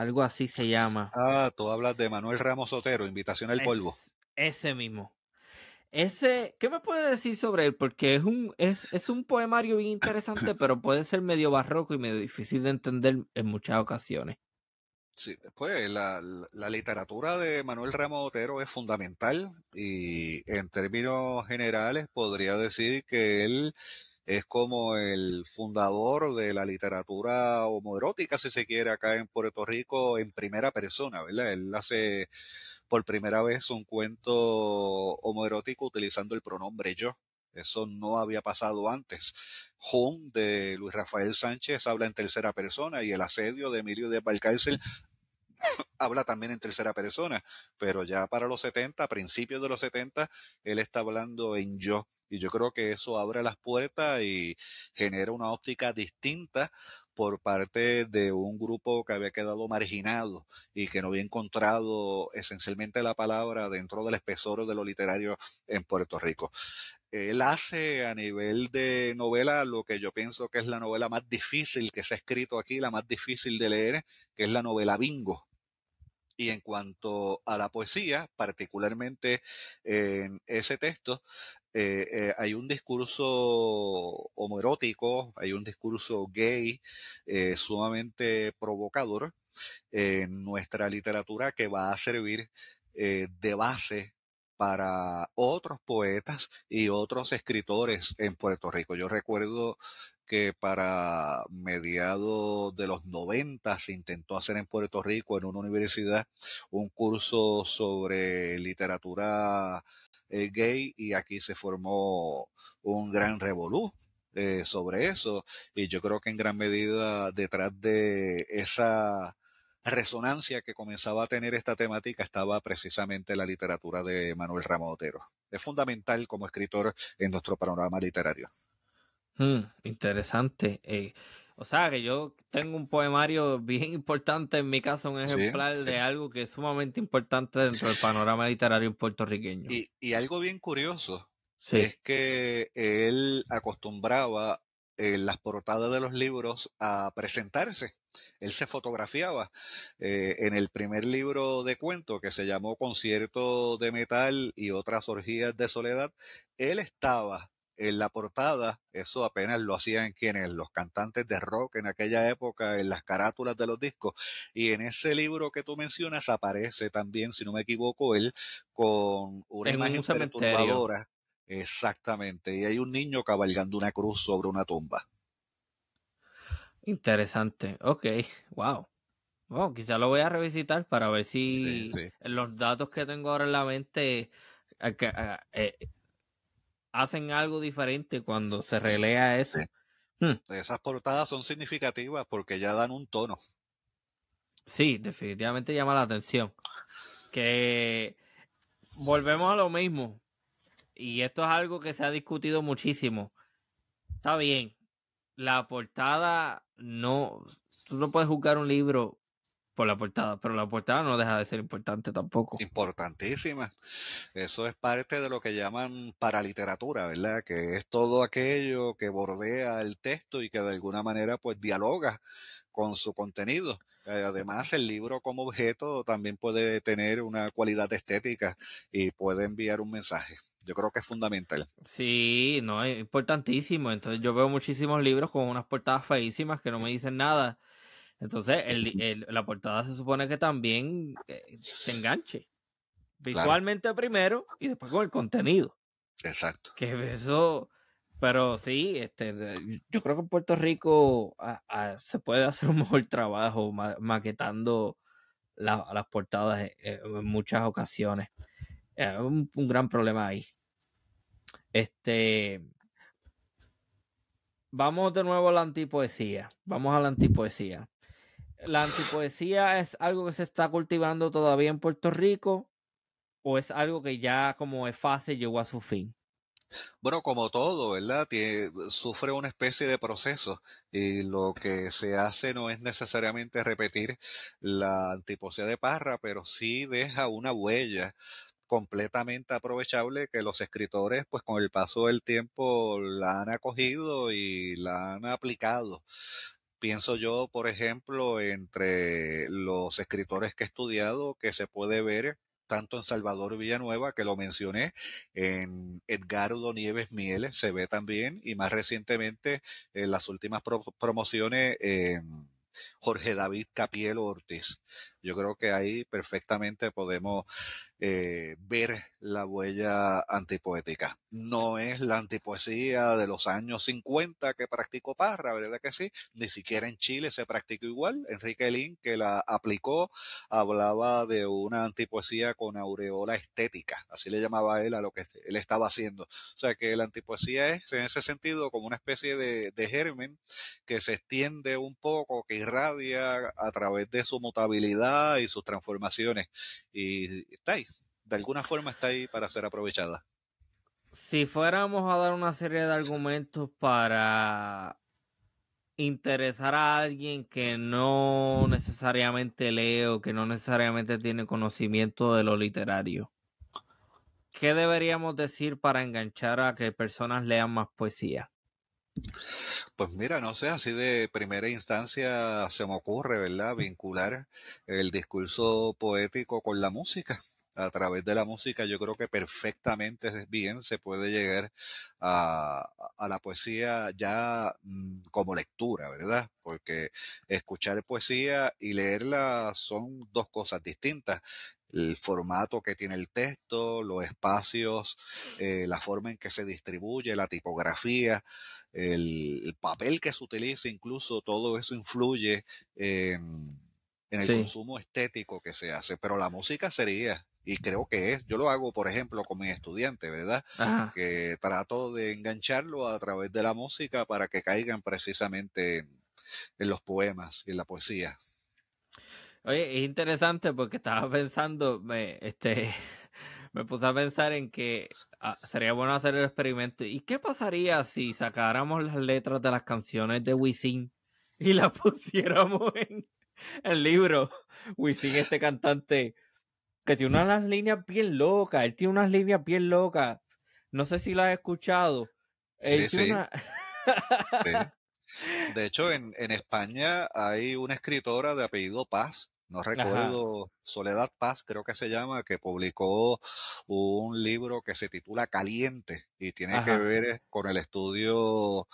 algo así se llama. Ah, tú hablas de Manuel Ramos Otero, Invitación al Polvo. Es- ese mismo. Ese, ¿qué me puede decir sobre él? Porque es un, es, es un poemario bien interesante, pero puede ser medio barroco y medio difícil de entender en muchas ocasiones. Sí, pues la, la- la literatura de Manuel Ramos Otero es fundamental y en términos generales podría decir que él es como el fundador de la literatura homoerótica, si se quiere, acá en Puerto Rico en primera persona, ¿verdad? Él hace por primera vez un cuento homoerótico utilizando el pronombre yo. Eso no había pasado antes. Home de Luis Rafael Sánchez habla en tercera persona y el asedio de Emilio de Valcárcel habla también en tercera persona, pero ya para los 70, principios de los 70, él está hablando en yo. Y yo creo que eso abre las puertas y genera una óptica distinta por parte de un grupo que había quedado marginado y que no había encontrado esencialmente la palabra dentro del espesor de lo literario en Puerto Rico. Él hace a nivel de novela lo que yo pienso que es la novela más difícil que se ha escrito aquí, la más difícil de leer, que es la novela Bingo y en cuanto a la poesía, particularmente en ese texto, eh, eh, hay un discurso homoerótico, hay un discurso gay eh, sumamente provocador en nuestra literatura que va a servir de base para otros poetas y otros escritores en Puerto Rico. Yo recuerdo que para mediados de los 90 se intentó hacer en Puerto Rico, en una universidad, un curso sobre literatura eh, gay y aquí se formó un gran revolú eh, sobre eso y yo creo que en gran medida detrás de esa resonancia que comenzaba a tener esta temática estaba precisamente la literatura de Manuel Ramos Otero. Es fundamental como escritor en nuestro panorama literario. Mm, interesante. Eh, o sea que yo tengo un poemario bien importante, en mi caso un ejemplar de algo que es sumamente importante dentro del panorama literario puertorriqueño. Y, algo bien curioso es que él acostumbraba en las portadas de los libros a presentarse. Él se fotografiaba. Eh, en el primer libro de cuento que se llamó Concierto de Metal y otras orgías de soledad, él estaba en la portada, eso apenas lo hacían quienes, los cantantes de rock en aquella época, en las carátulas de los discos. Y en ese libro que tú mencionas aparece también, si no me equivoco, él con una imagen perturbadora. Exactamente. Y hay un niño cabalgando una cruz sobre una tumba. Interesante. Ok. Wow. Wow, quizá lo voy a revisitar para ver si los datos que tengo ahora en la mente eh, eh, hacen algo diferente cuando se relea eso. Hmm. Esas portadas son significativas porque ya dan un tono. Sí, definitivamente llama la atención. Que volvemos a lo mismo. Y esto es algo que se ha discutido muchísimo. Está bien. La portada no. Tú no puedes juzgar un libro la portada, pero la portada no deja de ser importante tampoco. Importantísima. Eso es parte de lo que llaman paraliteratura, ¿verdad? Que es todo aquello que bordea el texto y que de alguna manera pues dialoga con su contenido. Eh, además, el libro como objeto también puede tener una cualidad estética y puede enviar un mensaje. Yo creo que es fundamental. Sí, no, es importantísimo. Entonces yo veo muchísimos libros con unas portadas feísimas que no me dicen nada entonces, el, la portada se supone que también eh, se enganche. Visualmente primero y después con el contenido. Exacto. Que eso, pero sí, este, yo creo que en Puerto Rico se puede hacer un mejor trabajo maquetando las portadas eh, eh, en, muchas ocasiones. Es un, un, gran problema ahí. Este, vamos de nuevo a la antipoesía. Vamos a la antipoesía. ¿La antipoesía es algo que se está cultivando todavía en Puerto Rico o es algo que ya como es fase llegó a su fin? Bueno, como todo, ¿verdad? sufre una especie de proceso y lo que se hace no es necesariamente repetir la antipoesía de Parra, pero sí deja una huella completamente aprovechable que los escritores, pues con el paso del tiempo, la han acogido y la han aplicado Pienso yo, por ejemplo, entre los escritores que he estudiado, que se puede ver tanto en Salvador Villanueva, que lo mencioné, en Edgardo Nieves Mieles se ve también, y más recientemente en las últimas promociones en Jorge David Capiel Ortiz. Yo creo que ahí perfectamente podemos eh, ver la huella antipoética. No es la antipoesía de los años 50 que practicó Parra, ¿verdad que sí? Ni siquiera en Chile se practicó igual. Enrique Lin, que la aplicó, hablaba de una antipoesía con aureola estética, así le llamaba él a lo que él estaba haciendo. O sea que la antipoesía es en ese sentido como una especie de, de germen que se extiende un poco, que irradia a través de su mutabilidad y sus transformaciones. Y está ahí de alguna forma está ahí para ser aprovechada. Si fuéramos a dar una serie de argumentos para interesar a alguien que no necesariamente lee o que no necesariamente tiene conocimiento de lo literario, ¿qué deberíamos decir para enganchar a que personas lean más poesía? Pues mira, no sé, así de primera instancia se me ocurre, ¿verdad? Vincular el discurso poético con la música a través de la música, yo creo que perfectamente bien se puede llegar a, la poesía ya mm, como lectura, ¿verdad? Porque escuchar poesía y leerla son dos cosas distintas el formato que tiene el texto, los espacios, eh, la forma en que se distribuye, la tipografía, el, papel que se utiliza, incluso todo eso influye en, el consumo estético que se hace. Pero la música sería y creo que es, yo lo hago, por ejemplo, con mis estudiantes, ¿verdad? Que trato de engancharlo a través de la música para que caigan precisamente en, los poemas y en la poesía. Oye, es interesante porque estaba pensando, me, este, me puse a pensar en que ah, sería bueno hacer el experimento. ¿Y qué pasaría si sacáramos las letras de las canciones de Wisin y las pusiéramos en el libro? Wisin, este cantante que tiene unas líneas bien locas. Él tiene unas líneas bien locas. No sé si lo has escuchado. sí, sí. De hecho, en, España hay una escritora de apellido Paz, no recuerdo, Soledad Paz creo que se llama, que publicó un libro que se titula Caliente y tiene que ver con el estudio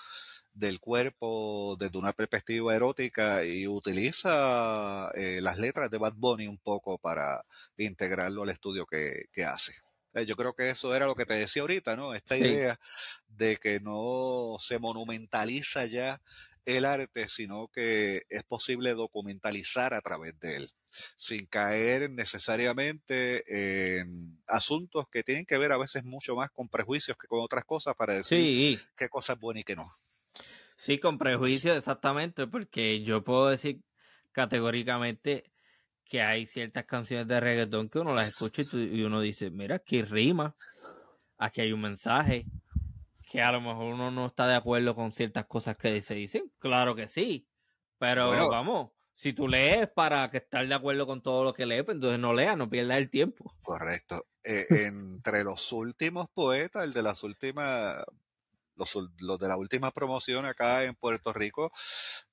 del cuerpo desde una perspectiva erótica y utiliza eh, las letras de Bad Bunny un poco para integrarlo al estudio que, hace. Eh, yo creo que eso era lo que te decía ahorita, ¿no? Esta idea de que no se monumentaliza ya el arte, sino que es posible documentalizar a través de él, sin caer necesariamente en asuntos que tienen que ver a veces mucho más con prejuicios que con otras cosas para decir qué cosa es buena y qué no. Sí, con prejuicio, exactamente, porque yo puedo decir categóricamente que hay ciertas canciones de reggaetón que uno las escucha y, uno dice, mira, aquí rima, aquí hay un mensaje, que a lo mejor uno no está de acuerdo con ciertas cosas que se dicen, claro que sí, pero vamos, si tú lees para que estar de acuerdo con todo lo que lees, pues entonces no leas, no pierdas el tiempo. Correcto. Eh, entre los últimos poetas, el de las últimas los, de la última promoción acá en Puerto Rico,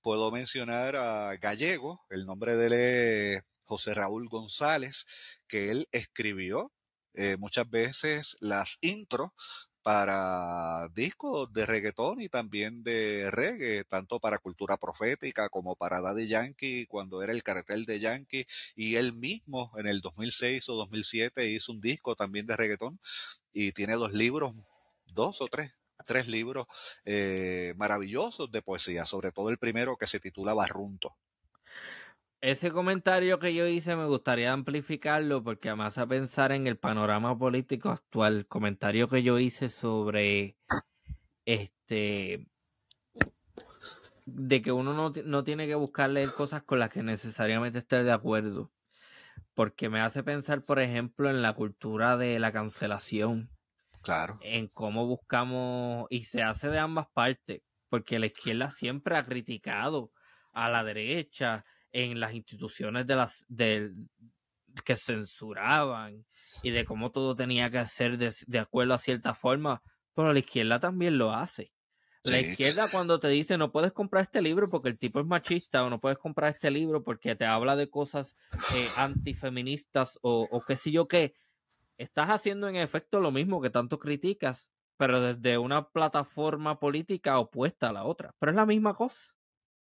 puedo mencionar a Gallego, el nombre de él es José Raúl González, que él escribió eh, muchas veces las intros para discos de reggaetón y también de reggae, tanto para cultura profética como para Daddy Yankee cuando era el cartel de Yankee y él mismo en el 2006 o 2007 hizo un disco también de reggaetón y tiene dos libros, dos o tres, tres libros eh, maravillosos de poesía, sobre todo el primero que se titula Barrunto. Ese comentario que yo hice me gustaría amplificarlo porque además a pensar en el panorama político actual, el comentario que yo hice sobre este de que uno no, no tiene que buscar leer cosas con las que necesariamente esté de acuerdo. Porque me hace pensar, por ejemplo, en la cultura de la cancelación Claro. En cómo buscamos, y se hace de ambas partes, porque la izquierda siempre ha criticado a la derecha en las instituciones de las que censuraban y de cómo todo tenía que ser de, acuerdo a cierta forma, pero la izquierda también lo hace. La izquierda cuando te dice no puedes comprar este libro porque el tipo es machista o no puedes comprar este libro porque te habla de cosas eh, antifeministas o, o qué sé yo qué, estás haciendo en efecto lo mismo que tanto criticas, pero desde una plataforma política opuesta a la otra. Pero es la misma cosa.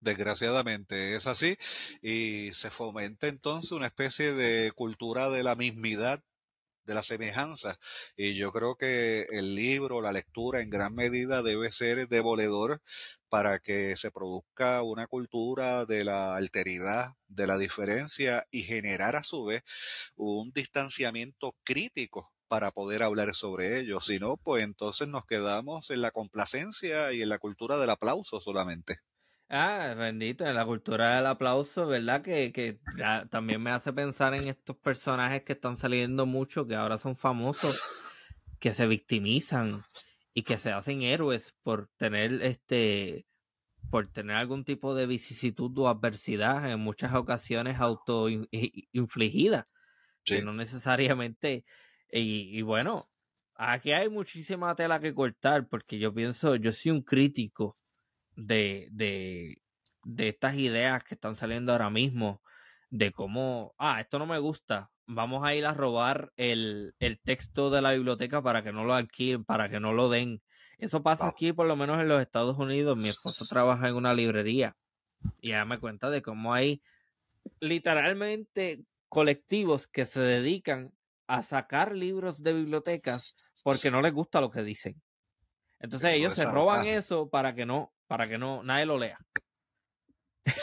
Desgraciadamente es así y se fomenta entonces una especie de cultura de la mismidad de la semejanza. Y yo creo que el libro, la lectura en gran medida debe ser devoledor para que se produzca una cultura de la alteridad, de la diferencia y generar a su vez un distanciamiento crítico para poder hablar sobre ello. Si no, pues entonces nos quedamos en la complacencia y en la cultura del aplauso solamente. Ah, bendito, en la cultura del aplauso, ¿verdad? Que, que también me hace pensar en estos personajes que están saliendo mucho, que ahora son famosos, que se victimizan y que se hacen héroes por tener este por tener algún tipo de vicisitud o adversidad en muchas ocasiones autoinfligida, que no necesariamente y, y, bueno, aquí hay muchísima tela que cortar porque yo pienso, yo soy un crítico de, de, de estas ideas que están saliendo ahora mismo, de cómo, ah, esto no me gusta, vamos a ir a robar el, el texto de la biblioteca para que no lo alquilen, para que no lo den. Eso pasa aquí, por lo menos en los Estados Unidos. Mi esposo trabaja en una librería y ella me cuenta de cómo hay literalmente colectivos que se dedican a sacar libros de bibliotecas porque no les gusta lo que dicen. Entonces ellos se roban eso para que no para que no nadie lo lea.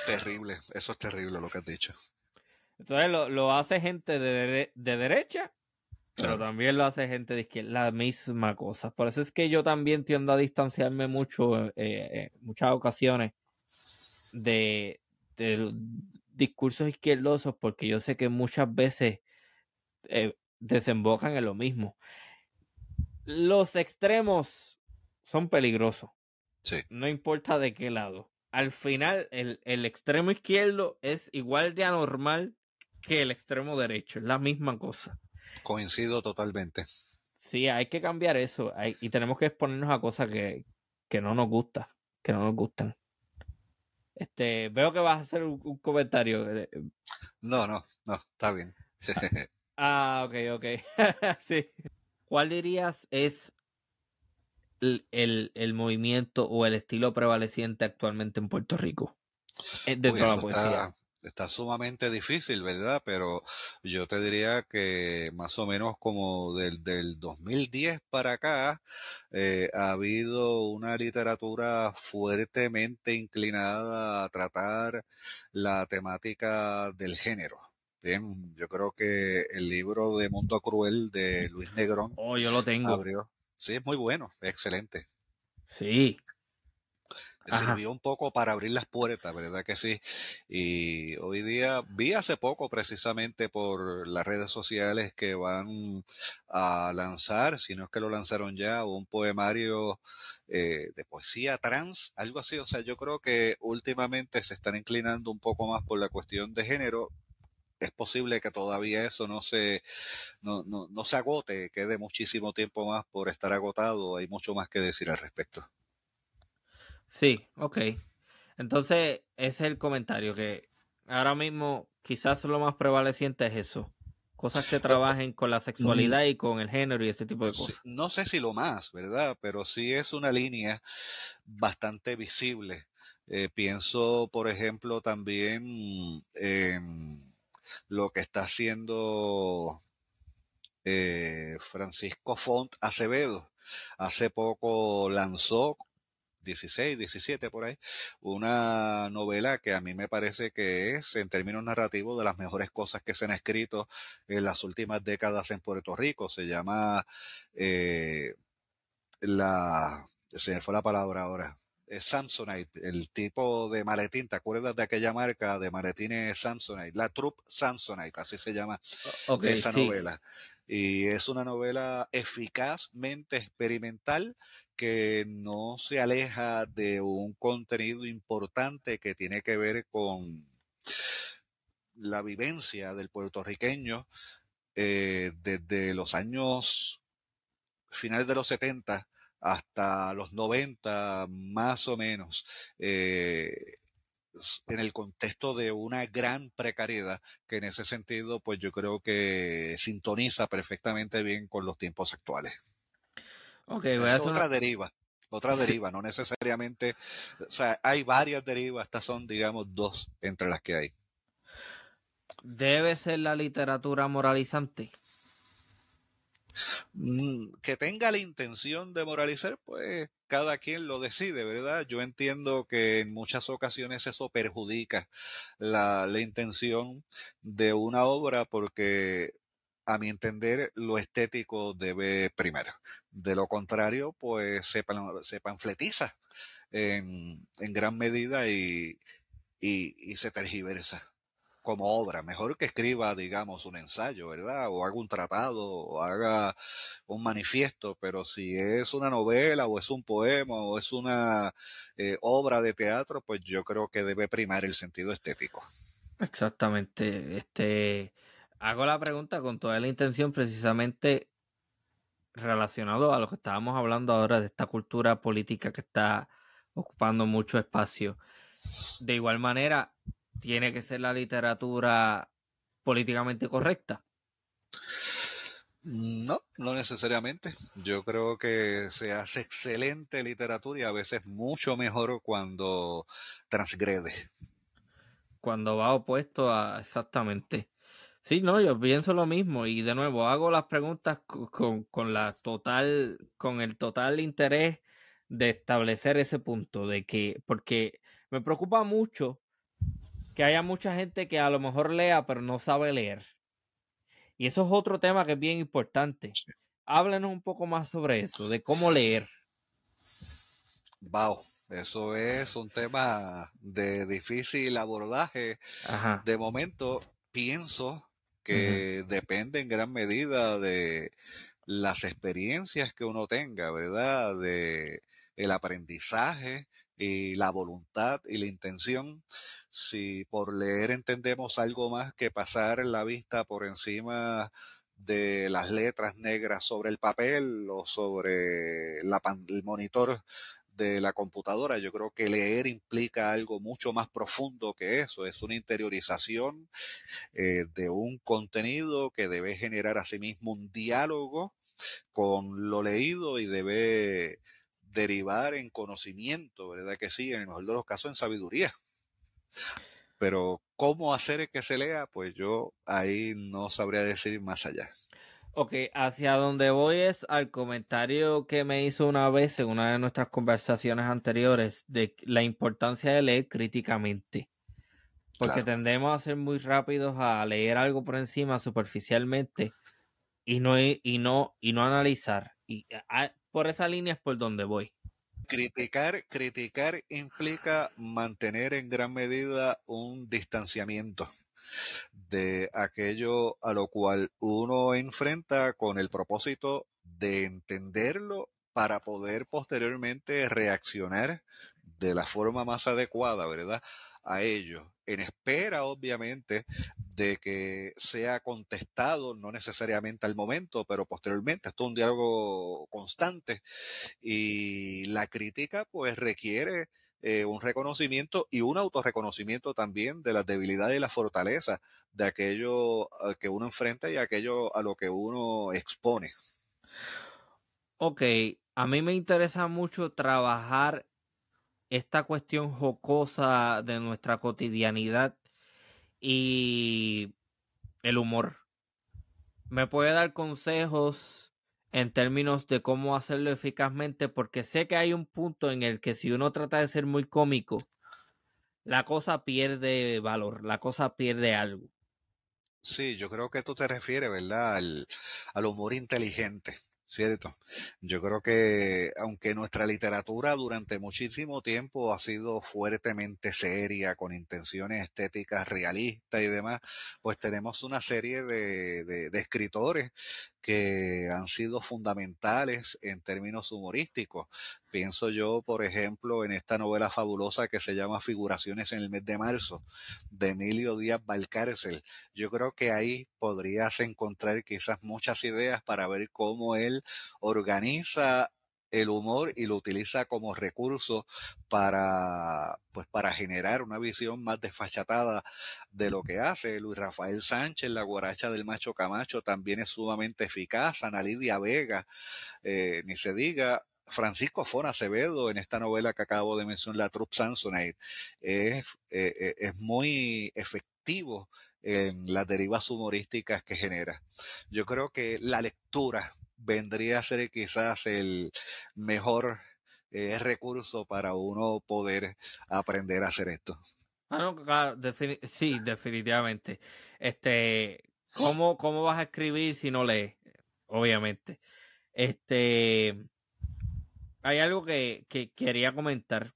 Terrible, eso es terrible lo que has dicho. Entonces lo, hace gente de, derecha, pero también lo hace gente de izquierda, la misma cosa. Por eso es que yo también tiendo a distanciarme mucho, en eh, eh, muchas ocasiones, de, de, discursos izquierdosos, porque yo sé que muchas veces eh, desembocan en lo mismo. Los extremos son peligrosos. No importa de qué lado. Al final, el, el, extremo izquierdo es igual de anormal que el extremo derecho. Es la misma cosa. Coincido totalmente. Sí, hay que cambiar eso. y tenemos que exponernos a cosas que, que no nos gustan. Que no nos gustan. Este, veo que vas a hacer un, comentario. No, no, no, está bien. ah, ok, ok. sí. ¿Cuál dirías es el, el, movimiento o el estilo prevaleciente actualmente en Puerto Rico? Eh, de la poesía. Está, sumamente difícil, ¿verdad? Pero yo te diría que más o menos como del, del 2010 para acá eh, ha habido una literatura fuertemente inclinada a tratar la temática del género. Bien, yo creo que el libro de Mundo Cruel de Luis Negrón. Oh, yo lo tengo. Abrió, Sí, es muy bueno, es excelente. Sí. Sirvió un poco para abrir las puertas, ¿verdad que sí? Y hoy día vi hace poco precisamente por las redes sociales que van a lanzar, si no es que lo lanzaron ya, un poemario eh, de poesía trans, algo así. O sea, yo creo que últimamente se están inclinando un poco más por la cuestión de género es posible que todavía eso no se, no, no, no se agote, quede muchísimo tiempo más por estar agotado, hay mucho más que decir al respecto. Sí, ok. Entonces, ese es el comentario, que ahora mismo quizás lo más prevaleciente es eso. Cosas que trabajen con la sexualidad y con el género y ese tipo de cosas. No sé si lo más, ¿verdad? Pero sí es una línea bastante visible. Eh, pienso, por ejemplo, también en lo que está haciendo eh, Francisco Font Acevedo. Hace poco lanzó 16, 17 por ahí, una novela que a mí me parece que es, en términos narrativos, de las mejores cosas que se han escrito en las últimas décadas en Puerto Rico. Se llama eh, la, se fue la palabra ahora, Samsonite, el tipo de maletín, ¿te acuerdas de aquella marca de maletines Samsonite? La Troupe Samsonite, así se llama esa novela. Y es una novela eficazmente experimental que no se aleja de un contenido importante que tiene que ver con la vivencia del puertorriqueño eh, desde los años finales de los 70 hasta los 90 más o menos, eh, en el contexto de una gran precariedad que en ese sentido pues yo creo que sintoniza perfectamente bien con los tiempos actuales. Ok, es otra deriva, otra deriva, no necesariamente, o sea, hay varias derivas, estas son digamos dos entre las que hay. ¿Debe ser la literatura moralizante? Mm, que tenga la intención de moralizar, pues cada quien lo decide, ¿verdad? Yo entiendo que en muchas ocasiones eso perjudica la, la intención de una obra porque a mi entender, lo estético debe primero. De lo contrario, pues se, panfletiza en, en, gran medida y, y, y se tergiversa como obra. Mejor que escriba, digamos, un ensayo, ¿verdad? O haga un tratado, o haga un manifiesto, pero si es una novela, o es un poema, o es una eh, obra de teatro, pues yo creo que debe primar el sentido estético. Exactamente. Este hago la pregunta con toda la intención precisamente relacionado a lo que estábamos hablando ahora de esta cultura política que está ocupando mucho espacio. De igual manera, tiene que ser la literatura políticamente correcta. No, no necesariamente. Yo creo que se hace excelente literatura y a veces mucho mejor cuando transgrede. Cuando va opuesto a exactamente. Sí, no, yo pienso lo mismo y de nuevo hago las preguntas con, con, la total, con el total interés de establecer ese punto de que, porque me preocupa mucho que haya mucha gente que a lo mejor lea pero no sabe leer. Y eso es otro tema que es bien importante. Háblenos un poco más sobre eso, de cómo leer. Wow, eso es un tema de difícil abordaje. Ajá. De momento, pienso que depende en gran medida de las experiencias que uno tenga, ¿verdad? De el aprendizaje y la voluntad y la intención. Si por leer entendemos algo más que pasar la vista por encima de las letras negras sobre el papel o sobre la, el monitor de la computadora. Yo creo que leer implica algo mucho más profundo que eso. Es una interiorización eh, de un contenido que debe generar a sí mismo un diálogo con lo leído y debe derivar en conocimiento, ¿verdad que sí? En el mejor de los casos en sabiduría. Pero cómo hacer que se lea, pues yo ahí no sabría decir más allá. Ok, hacia donde voy es al comentario que me hizo una vez en una de nuestras conversaciones anteriores de la importancia de leer críticamente. Porque tendemos a ser muy rápidos a leer algo por encima superficialmente y no, y no, y no analizar. Y por esa línea es por donde voy. Criticar, criticar implica mantener en gran medida un distanciamiento de aquello a lo cual uno enfrenta con el propósito de entenderlo para poder posteriormente reaccionar de la forma más adecuada, ¿verdad? A ello, en espera, obviamente, de que sea contestado, no necesariamente al momento, pero posteriormente. Esto es un diálogo constante y la crítica, pues, requiere eh, un reconocimiento y un autorreconocimiento también de las debilidades y las fortalezas de aquello que uno enfrenta y aquello a lo que uno expone. Ok, a mí me interesa mucho trabajar esta cuestión jocosa de nuestra cotidianidad y el humor. ¿Me puede dar consejos en términos de cómo hacerlo eficazmente, porque sé que hay un punto en el que si uno trata de ser muy cómico, la cosa pierde valor, la cosa pierde algo. Sí, yo creo que tú te refieres, ¿verdad? Al, al humor inteligente. ¿Cierto? Yo creo que aunque nuestra literatura durante muchísimo tiempo ha sido fuertemente seria, con intenciones estéticas realistas y demás, pues tenemos una serie de, escritores que han sido fundamentales en términos humorísticos. Pienso yo, por ejemplo, en esta novela fabulosa que se llama Figuraciones en el mes de marzo, de Emilio Díaz Valcárcel. Yo creo que ahí podrías encontrar quizás muchas ideas para ver cómo él organiza el humor y lo utiliza como recurso para pues para generar una visión más desfachatada de lo que hace. Luis Rafael Sánchez la guaracha del macho Camacho también es sumamente eficaz. Ana Lidia Vega eh, ni se diga. Francisco Fona Acevedo en esta novela que acabo de mencionar, La Troupe Samsonite, es, eh, eh, es muy efectivo en las derivas humorísticas que genera. Yo creo que la lectura vendría a ser quizás el mejor eh, recurso para uno poder aprender a hacer esto. Ah, no, claro, sí, definitivamente. Este, ¿cómo, ¿Cómo vas a escribir si no lees? Obviamente. Este, hay algo que, que quería comentar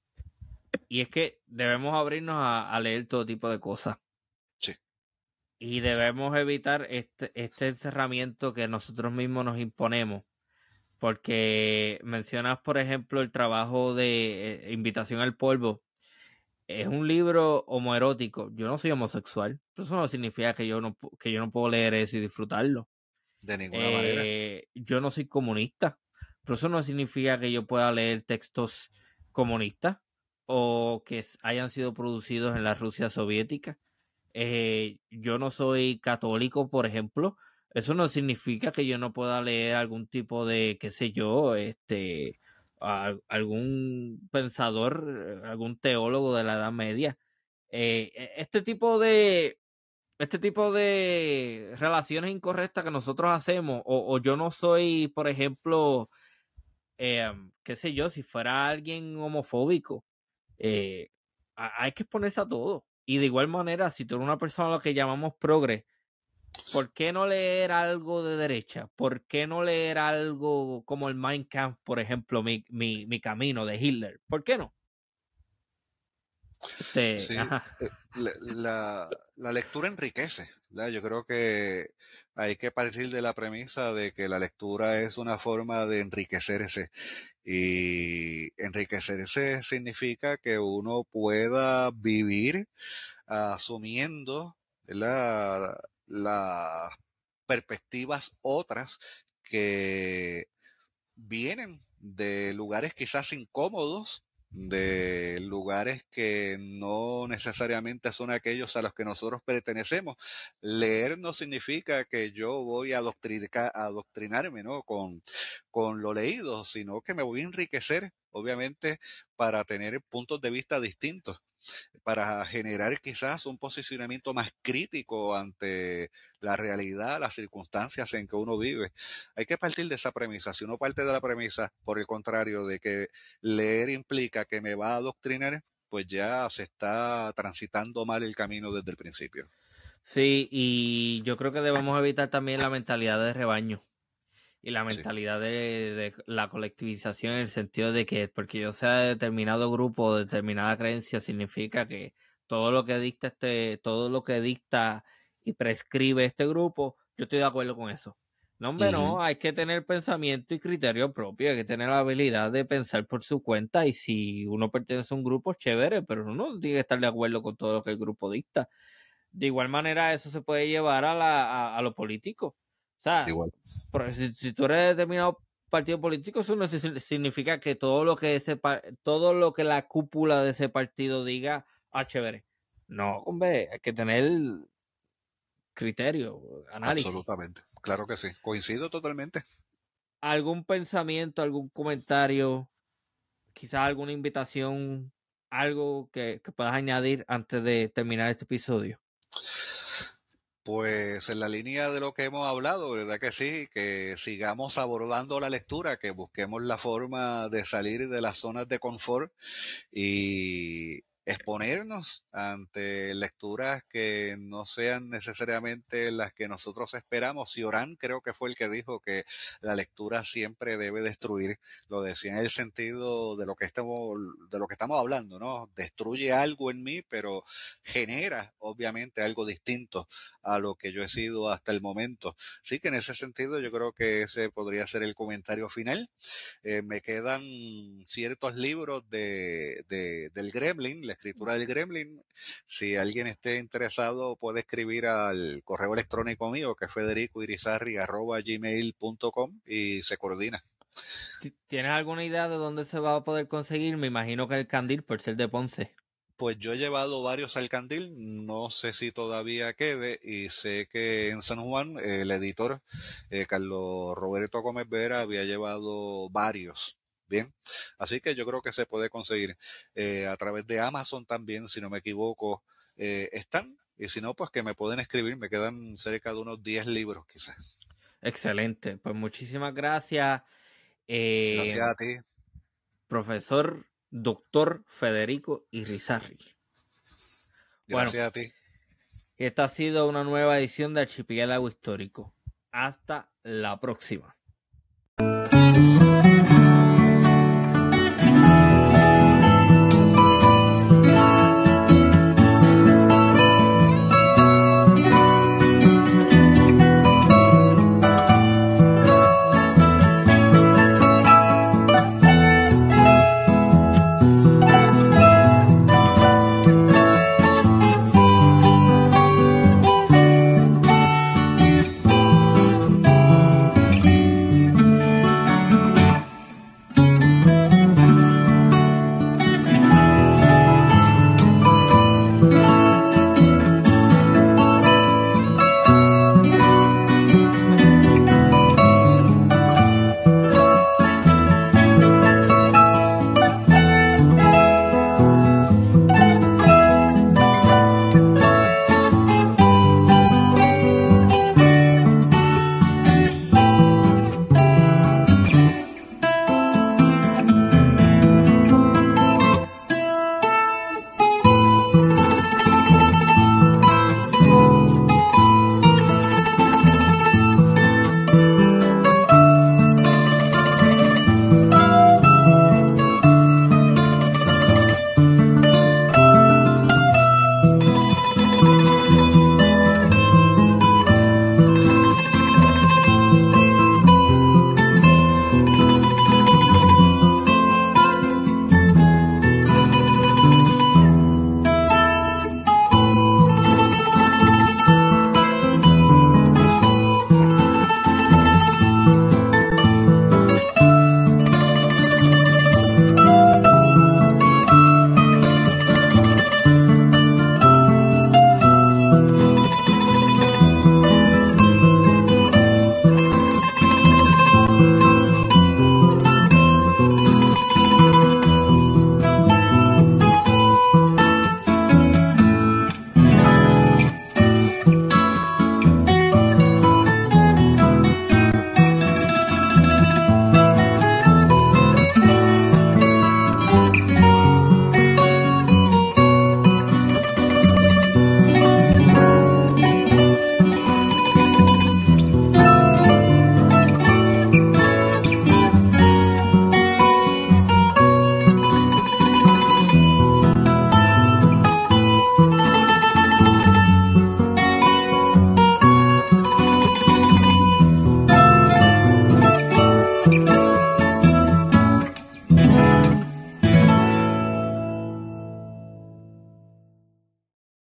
y es que debemos abrirnos a, leer todo tipo de cosas. Y debemos evitar este, este encerramiento que nosotros mismos nos imponemos. Porque mencionas, por ejemplo, el trabajo de eh, Invitación al Polvo. Es un libro homoerótico. Yo no soy homosexual. Pero eso no significa que yo no, que yo no puedo leer eso y disfrutarlo. De ninguna manera. Eh, yo no soy comunista. Pero eso no significa que yo pueda leer textos comunistas o que hayan sido producidos en la Rusia soviética. Eh, yo no soy católico, por ejemplo. Eso no significa que yo no pueda leer algún tipo de, qué sé yo, este, algún pensador, algún teólogo de la Edad Media. Eh, e, este tipo de, este tipo de relaciones incorrectas que nosotros hacemos, o, yo no soy, por ejemplo, eh, qué sé yo, si fuera alguien homofóbico, eh, hay que exponerse a todo. Y de igual manera, si tú eres una persona a lo que llamamos progre, ¿por qué no leer algo de derecha? ¿Por qué no leer algo como el Mein Kampf, por ejemplo, mi, mi, mi camino de Hitler? ¿Por qué no? Sí, eh, la, la, lectura enriquece. Yo creo que hay que partir de la premisa de que la lectura es una forma de enriquecerse. Y enriquecerse significa que uno pueda vivir asumiendo las perspectivas otras que vienen de lugares quizás incómodos de lugares que no necesariamente son aquellos a los que nosotros pertenecemos. Leer no significa que yo voy a, adoctrinarme ¿no? con, con lo leído, sino que me voy a enriquecer, obviamente, para tener puntos de vista distintos para generar quizás un posicionamiento más crítico ante la realidad, las circunstancias en que uno vive. Hay que partir de esa premisa. Si uno parte de la premisa, por el contrario, de que leer implica que me va a adoctrinar, pues ya se está transitando mal el camino desde el principio. Sí, y yo creo que debemos evitar también la mentalidad de rebaño y la mentalidad de, la colectivización en el sentido de que porque yo sea de determinado grupo o determinada creencia significa que todo lo que dicta este, todo lo que dicta y prescribe este grupo, yo estoy de acuerdo con eso. No, hombre, no, hay que tener pensamiento y criterio propio, hay que tener la habilidad de pensar por su cuenta y si uno pertenece a un grupo, chévere, pero uno tiene que estar de acuerdo con todo lo que el grupo dicta. De igual manera, eso se puede llevar a, la, a lo político. Sea, si, tú eres de determinado partido político, eso no significa que todo lo que ese todo lo que la cúpula de ese partido diga, ah, chévere. No, hombre, hay que tener criterio, análisis. Absolutamente, claro que sí, coincido totalmente. ¿Algún pensamiento, algún comentario, quizás alguna invitación, algo que puedas añadir antes de terminar este episodio? Pues en la línea de lo que hemos hablado, ¿verdad que sí? Que sigamos abordando la lectura, que busquemos la forma de salir de las zonas de confort y exponernos ante lecturas que no sean necesariamente las que nosotros esperamos. Y Orán creo que fue el que dijo que la lectura siempre debe destruir. Lo decía en el sentido de lo que estamos, de lo que estamos hablando, ¿no? Destruye algo en mí, pero genera obviamente algo distinto a lo que yo he sido hasta el momento. Así que en ese sentido yo creo que ese podría ser el comentario final. Eh, me quedan ciertos libros de, de, del Gremlin, escritura del Gremlin. Si alguien esté interesado, puede escribir al correo electrónico mío, que es federicoirizarri.gmail.com y se coordina. ¿Tienes alguna idea de dónde se va a poder conseguir? Me imagino que el Candil, por ser de Ponce. Pues yo he llevado varios al Candil, no sé si todavía quede, y sé que en San Juan el editor eh, Carlos Roberto Gómez Vera había llevado varios. Bien, así que yo creo que se puede conseguir eh, a través de Amazon también, si no me equivoco, eh, están. Y si no, pues que me pueden escribir, me quedan cerca de unos 10 libros quizás. Excelente, pues muchísimas gracias. Eh, gracias a ti. Profesor Doctor Federico Irizarri. Gracias a ti. Esta ha sido una nueva edición de Archipiélago Histórico. Hasta la próxima.